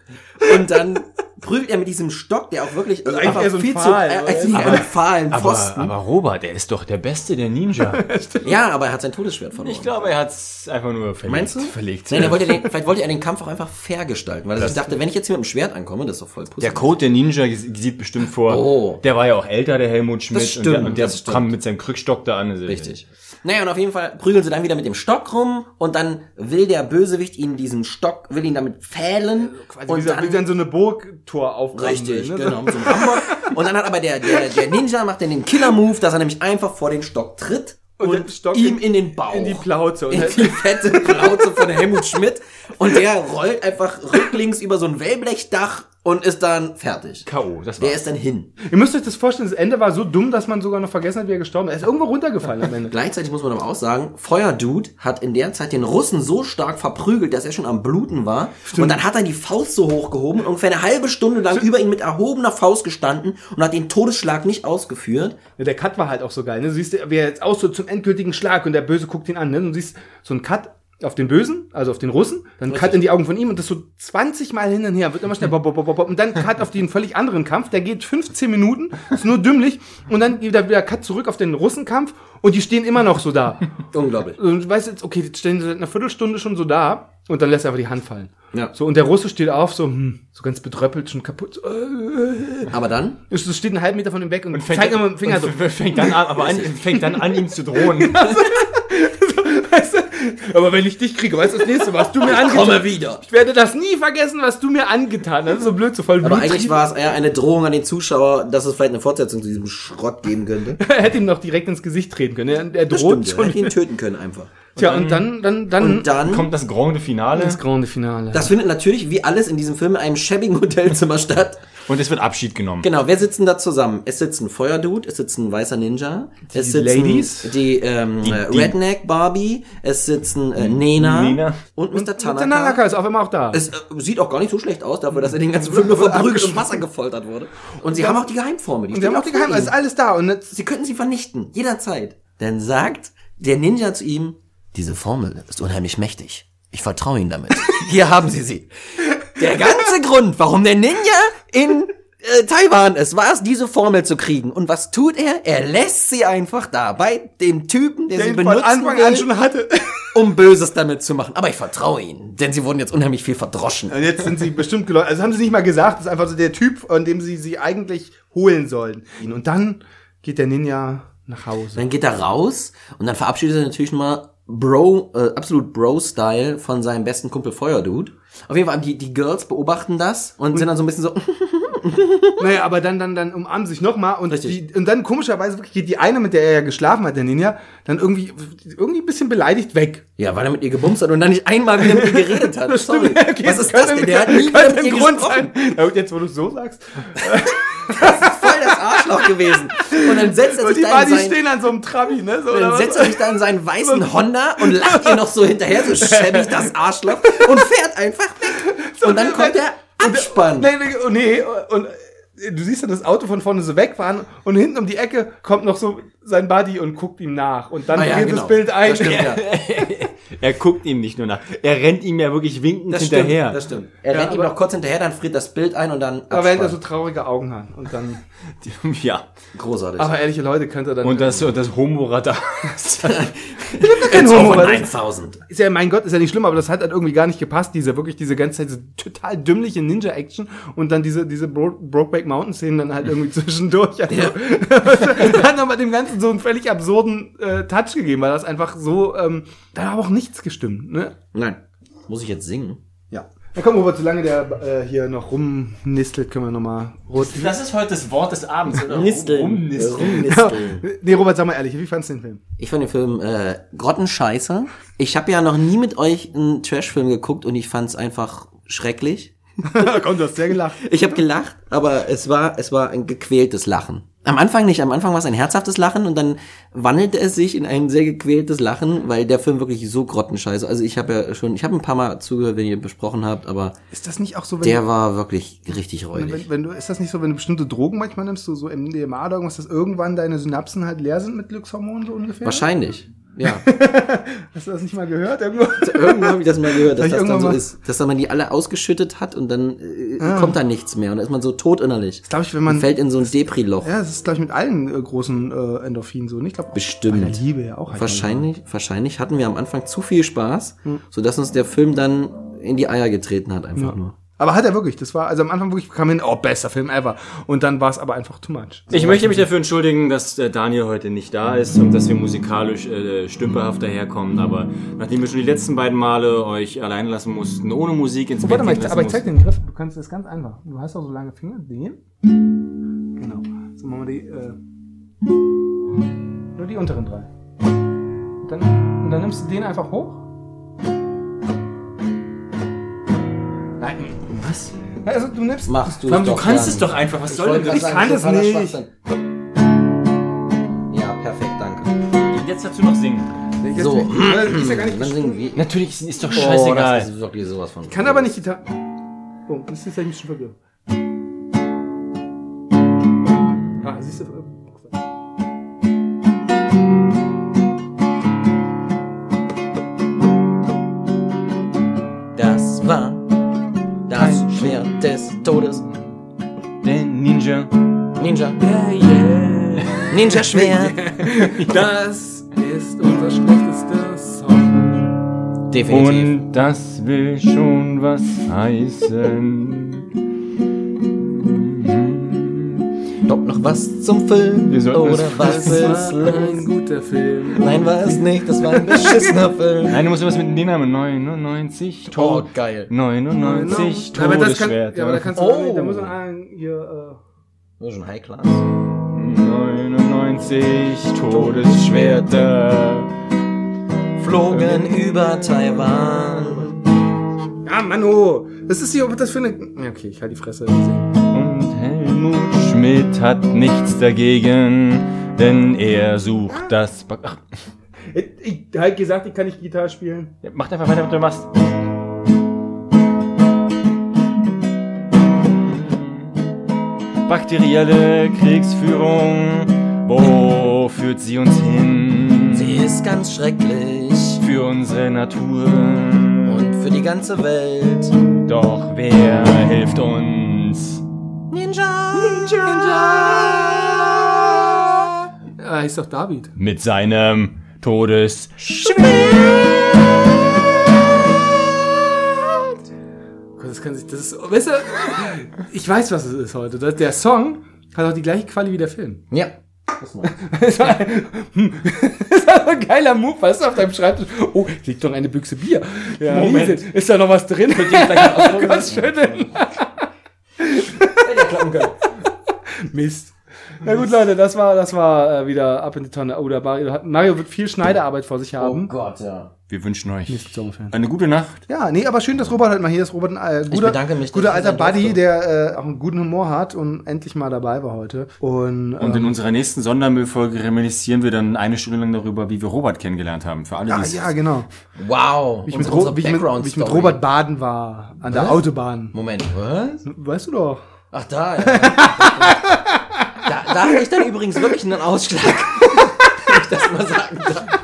Und dann prügelt er mit diesem Stock, der auch wirklich also einfach so ein viel Pfahl, zu, äh, ein Aber, Pfosten. aber Robert, der ist doch der Beste der Ninja. ja, aber er hat sein Todesschwert verloren. Ich glaube, er hat's einfach nur verlegt. Meinst du? Verlegt. Nein, er wollte den, vielleicht wollte er den Kampf auch einfach fair gestalten, weil er sich dachte, wenn ich jetzt hier mit dem Schwert ankomme, das ist doch voll pussy. Der Code der Ninja sieht bestimmt vor. Oh. Der war ja auch älter, der Helmut Schmidt. Das stimmt, und der, und der das stimmt. kam mit seinem Krückstock da an. Also Richtig. Naja, und auf jeden Fall prügeln sie dann wieder mit dem Stock rum und dann will der Bösewicht ihn diesen Stock, will ihn damit fählen. Quasi wie, und so, wie dann so eine Burgtor aufräumen Richtig, will, ne? genau, so. Und dann hat aber der, der, der Ninja macht dann den Killer-Move, dass er nämlich einfach vor den Stock tritt Und und, ihm in- den Bauch. in die Plauze. Und In die fette Plauze von Helmut Schmidt. Und der rollt einfach rücklings über so ein Wellblechdach und ist dann fertig. K.O., das Der war's. ist dann hin. Ihr müsst euch das vorstellen, das Ende war so dumm, dass man sogar noch vergessen hat, wie er gestorben ist. Er ist irgendwo runtergefallen am Ende. Gleichzeitig muss man aber auch sagen, Feuerdude hat in der Zeit den Russen so stark verprügelt, dass er schon am Bluten war. Und dann hat er die Faust so hochgehoben und ungefähr eine halbe Stunde lang über ihn mit erhobener Faust gestanden und hat den Todesschlag nicht ausgeführt. Ja, der Cut war halt auch so geil. Ne? Du siehst, wie er jetzt aus so zum endgültigen Schlag und der Böse guckt ihn an. Ne? Du siehst so einen Cut auf den Bösen, also auf den Russen, dann Cut in die Augen von ihm und das so 20 Mal hin und her, wird immer schneller, bop, bop, bop, bop, und dann Cut auf den völlig anderen Kampf, der geht 15 Minuten, ist nur dümmlich, und dann wieder, wieder Cut zurück auf den Russenkampf und die stehen immer noch so da. Unglaublich. Und du weißt jetzt, okay, die stehen seit einer Viertelstunde schon so da und dann lässt er einfach die Hand fallen. Ja. So, und der Russe steht auf, so, hm, so ganz bedröppelt, schon kaputt. So, äh, Aber dann so steht einen halben Meter von ihm weg und, fängt, zeigt immer mit dem Finger und so. fängt dann an, aber an, fängt dann an, ihm zu drohen. Aber wenn ich dich kriege, weißt du das nächste, was du mir angetan komme wieder. Ich werde das nie vergessen, was du mir angetan hast. Das ist so blöd, so voll Aber eigentlich war es eher eine Drohung an den Zuschauer, dass es vielleicht eine Fortsetzung zu diesem Schrott geben könnte. Er hätte ihm noch direkt ins Gesicht treten können. Er, er Das droht stimmt, er schon. hätte ihn töten können einfach. Tja, und dann, dann, dann, Und dann, Kommt das Grande Finale das Grande Finale. das findet natürlich wie alles in diesem Film in einem schäbigen Hotelzimmer statt. Und es wird Abschied genommen. Genau, wer sitzen da zusammen? Es sitzt ein Feuerdude, es sitzt ein weißer Ninja, es sitzen Ladies? die, ähm, Die- die- Redneck Barbie, es sitzen äh, Nena, Nena. und Mr. Und Tanaka. der Nanaka ist auf einmal auch da. Es äh, sieht auch gar nicht so schlecht aus, dafür, dass er den ganzen Film nur verprügelt und Wasser gefoltert wurde. Und sie haben auch die Geheimformel. Die und wir haben auch die vor Geheim, es ist alles da. Und jetzt, Sie könnten sie vernichten, jederzeit. Dann sagt der Ninja zu ihm, diese Formel ist unheimlich mächtig. Ich vertraue Ihnen damit. Hier haben Sie sie. Der ganze Grund, warum der Ninja in äh, Taiwan ist, war es, diese Formel zu kriegen. Und was tut er? Er lässt sie einfach da bei dem Typen, der, der sie benutzen Anfang will, an schon hatte. um Böses damit zu machen. Aber ich vertraue ihnen, denn sie wurden jetzt unheimlich viel verdroschen. Und jetzt sind sie bestimmt geläuft. Also haben sie nicht mal gesagt, das ist einfach so der Typ, an dem sie sie eigentlich holen sollen. Und dann geht der Ninja nach Hause. Dann geht er raus und dann verabschiedet er natürlich mal Bro, äh, absolut Bro-Style von seinem besten Kumpel Feuerdude. Auf jeden Fall, die, die Girls beobachten das und sind dann so ein bisschen so, Naja, aber dann, dann, dann umarmen sie sich nochmal und, die, und dann komischerweise wirklich geht die eine, mit der er ja geschlafen hat, der Ninja, dann irgendwie, irgendwie ein bisschen beleidigt weg. ja, weil er mit ihr gebumst hat und dann nicht einmal wieder mit ihr geredet hat. Sorry. Okay, Was ist das denn? Der hat nie wieder mit ihr Grund gesprochen. sein. Ja, und jetzt, wo du es so sagst. Das Arschloch gewesen. Und dann setzt er Und sich die da in Buddies sein, stehen an so einem Trabi, ne? So, dann setzt er sich da in seinen weißen Honda und lacht ihr noch so hinterher, so schäbig das Arschloch und fährt einfach weg. Und dann kommt der Abspann. Nee, nee, oh, nee, und äh, du siehst ja das Auto von vorne so wegfahren und hinten um die Ecke kommt noch so sein Buddy und guckt ihm nach. Und dann Ah ja, geht genau. das Bild ein. Das stimmt, ja. Er guckt ihm nicht nur nach. Er rennt ihm ja wirklich winkend Das hinterher. stimmt, das stimmt. Er rennt ihm aber- noch kurz hinterher, dann friert das Bild ein und dann Aber wenn er so traurige Augen hat und dann. ja. Großartig. Aber ehrliche Leute könnte er dann. Und das, und das Homo-Radar. kein It's Homo, over weil das 9000. ist ja, mein Gott, ist ja nicht schlimm, aber das hat halt irgendwie gar nicht gepasst, diese wirklich diese ganze Zeit, diese total dümmliche Ninja-Action und dann diese, diese Bro Brokeback Mountain-Szenen dann halt irgendwie zwischendurch. Also, hat nochmal dem Ganzen so einen völlig absurden äh, Touch gegeben, weil das einfach so, ähm, da hat aber auch nichts gestimmt, ne? Nein. Muss ich jetzt singen? Ja. Na komm, Robert, solange der äh, hier noch rumnistelt, können wir nochmal rot. Das ist heute das Wort des Abends, oder? Nisteln. Rumnisteln. Rumnisteln. Nee, Robert, sag mal ehrlich, wie fandst du den Film? Ich fand den Film äh, grottenscheiße. Ich habe ja noch nie mit euch einen Trashfilm geguckt und ich fand's einfach schrecklich. komm, du hast sehr gelacht. Ich habe gelacht, aber es war es war ein gequältes Lachen. Am Anfang nicht, am Anfang war es ein herzhaftes Lachen und dann wandelte es sich in ein sehr gequältes Lachen, weil der Film wirklich so grottenscheiße. Also ich habe ja schon, ich habe ein paar Mal zugehört, wenn ihr besprochen habt, aber Ist das nicht auch so, wenn der du, war wirklich richtig räudig. wenn, wenn du, ist das nicht so, wenn du bestimmte Drogen manchmal nimmst, so, so MDMA oder irgendwas, dass irgendwann deine Synapsen halt leer sind mit Glückshormonen so ungefähr? Wahrscheinlich. Ja. Hast du das nicht mal gehört? Irgendwo? Irgendwann habe ich das mal gehört, dass das dann so mal- ist. Dass man die alle ausgeschüttet hat und dann äh, kommt da nichts mehr und dann ist man so tot innerlich. Glaube ich, wenn Man fällt in so ein Depri-Loch. Ja, das ist, glaube ich, mit allen äh, großen äh, Endorphinen so. Und ich glaube, Bestimmt. Liebe ja auch. Wahrscheinlich, wahrscheinlich hatten wir am Anfang zu viel Spaß, Hm. sodass uns der Film dann in die Eier getreten hat, einfach nur. Aber hat er wirklich. Das war, also am Anfang wirklich kam hin, oh, bester Film ever. Und dann war es aber einfach too much. Ich möchte mich dafür entschuldigen, dass äh, Daniel heute nicht da ist und dass wir musikalisch äh, stümperhaft daherkommen. Aber nachdem wir schon die letzten beiden Male euch allein lassen mussten, ohne Musik ins Oh, Bett warte mal, ich, aber ich zeig dir den Griff. Du kannst das ganz einfach. Du hast auch so lange Finger. Den. Genau. So machen wir die, äh, nur die unteren drei. Und dann, und dann nimmst du den einfach hoch. Nein. Was? Also du nimmst. Machst du Mann, du doch kannst gern. es doch einfach. Was Ich soll denn das? Ich kann das nicht. Schwachsinn. Ja, perfekt, danke. Jetzt dazu noch singen. Ich So, ist ja gar nicht dann singen wir. Natürlich ist, ist doch Oh, scheißegal. das ist wirklich sowas von. kann aber nicht Gitarre. Oh, das ist ja nicht schon verwirrt. Ah, siehst du. Todes. Der Ninja. Ninja. Ninja-Schwert. Das ist unser schlechtester Song. Definitiv. Und das will schon was heißen. Kommt noch was zum Film? Oder es- was ist los? ein guter Film. Nein, war es nicht. Das war ein beschissener Film. Nein, du musst was mit dem Namen. 99 Oh, Tot. geil. 99 aber das kann, Todesschwerter. ja, aber da kannst du, Oh. da muss man einen hier, Das ist schon High Class. 99 Todesschwerter. Flogen über Taiwan. äh, ja, Manu, das ist hier, was das für eine, okay, ich halte die Fresse. Und Helmut Schmidt hat nichts dagegen, denn er sucht das. Ba Ach, Ich, ich halt gesagt, ich kann nicht Gitarre spielen. ja, mach einfach weiter, was du machst. Bakterielle Kriegsführung, wo führt sie uns hin? Sie ist ganz schrecklich. Für unsere Natur. Und für die ganze Welt. Doch wer hilft uns? Ninja! Ah, ist doch David. Mit seinem Todes. Gott, Das kann sich, das ist, weißt du, ich weiß, was es ist heute. Der Song hat auch die gleiche Quali wie der Film. Ja. Das mal. Das war, hm, das war ein geiler Move, weißt du, auf deinem Schreibtisch. Oh, liegt doch eine Büchse Bier. Ja, Moment. Riesen. Ist da noch was drin? Gott schütteln. Mist. Na gut, Leute, das war, das war äh, wieder ab in die Tonne. Oh, der Mario, hat, Mario wird viel Schneidearbeit vor sich Oh haben. Gott, ja. Wir wünschen euch eine gute Nacht. Ja, nee, aber schön, dass Robert halt mal hier ist. Robert, ein äh, guter, mich, guter alter. Buddy, der äh, auch einen guten Humor hat und endlich mal dabei war heute. Und, Und in ähm, unserer nächsten Sondermüllfolge reminiszieren wir dann eine Stunde lang darüber, wie wir Robert kennengelernt haben. Für alle, ja, die ja, genau. Wow. Wie ich, mit, Ro- wie, ich mit, wie ich mit. Robert baden war an der Was? Autobahn. Moment, was? Weißt du doch. Ach, da, ja. da, da hatte ich dann übrigens wirklich einen Ausschlag. Wenn ich das mal sagen darf.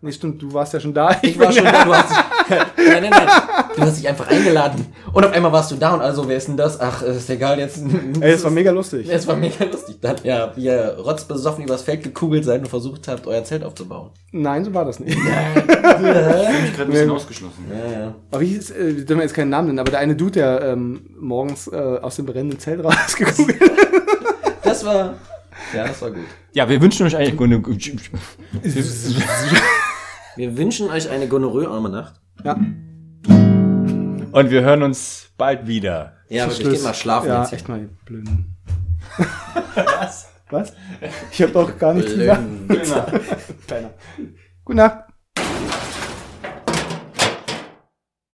Nee, stimmt, du warst ja schon da. Ich war schon da, du hast dich, nein, nein, nein, du hast dich einfach eingeladen. Und auf einmal warst du da und also, wer ist denn das? Ach, ist egal, jetzt. Ey, das war mega lustig. Es war mega lustig. Dann, ja, wie ihr rotzbesoffen übers Feld gekugelt seid und versucht habt, euer Zelt aufzubauen. Nein, so war das nicht. Ich bin gerade ein bisschen ausgeschlossen. Ja, ja. Aber wie hieß, äh, wir dürfen jetzt keinen Namen nennen, aber der eine Dude, der ähm, morgens äh, aus dem brennenden Zelt rausgeguckt hat. Das war, ja, das war gut. Ja, wir wünschen euch eine gute. Wir wünschen euch eine gonorrhoe-arme Nacht. Ja, Und wir hören uns bald wieder. Ja, wirklich, geht Schluss. mal schlafen Ja, jetzt. echt mal, ihr blöden. Was? Was? Ich hab doch gar nichts gesagt. Kleiner. Gute Nacht.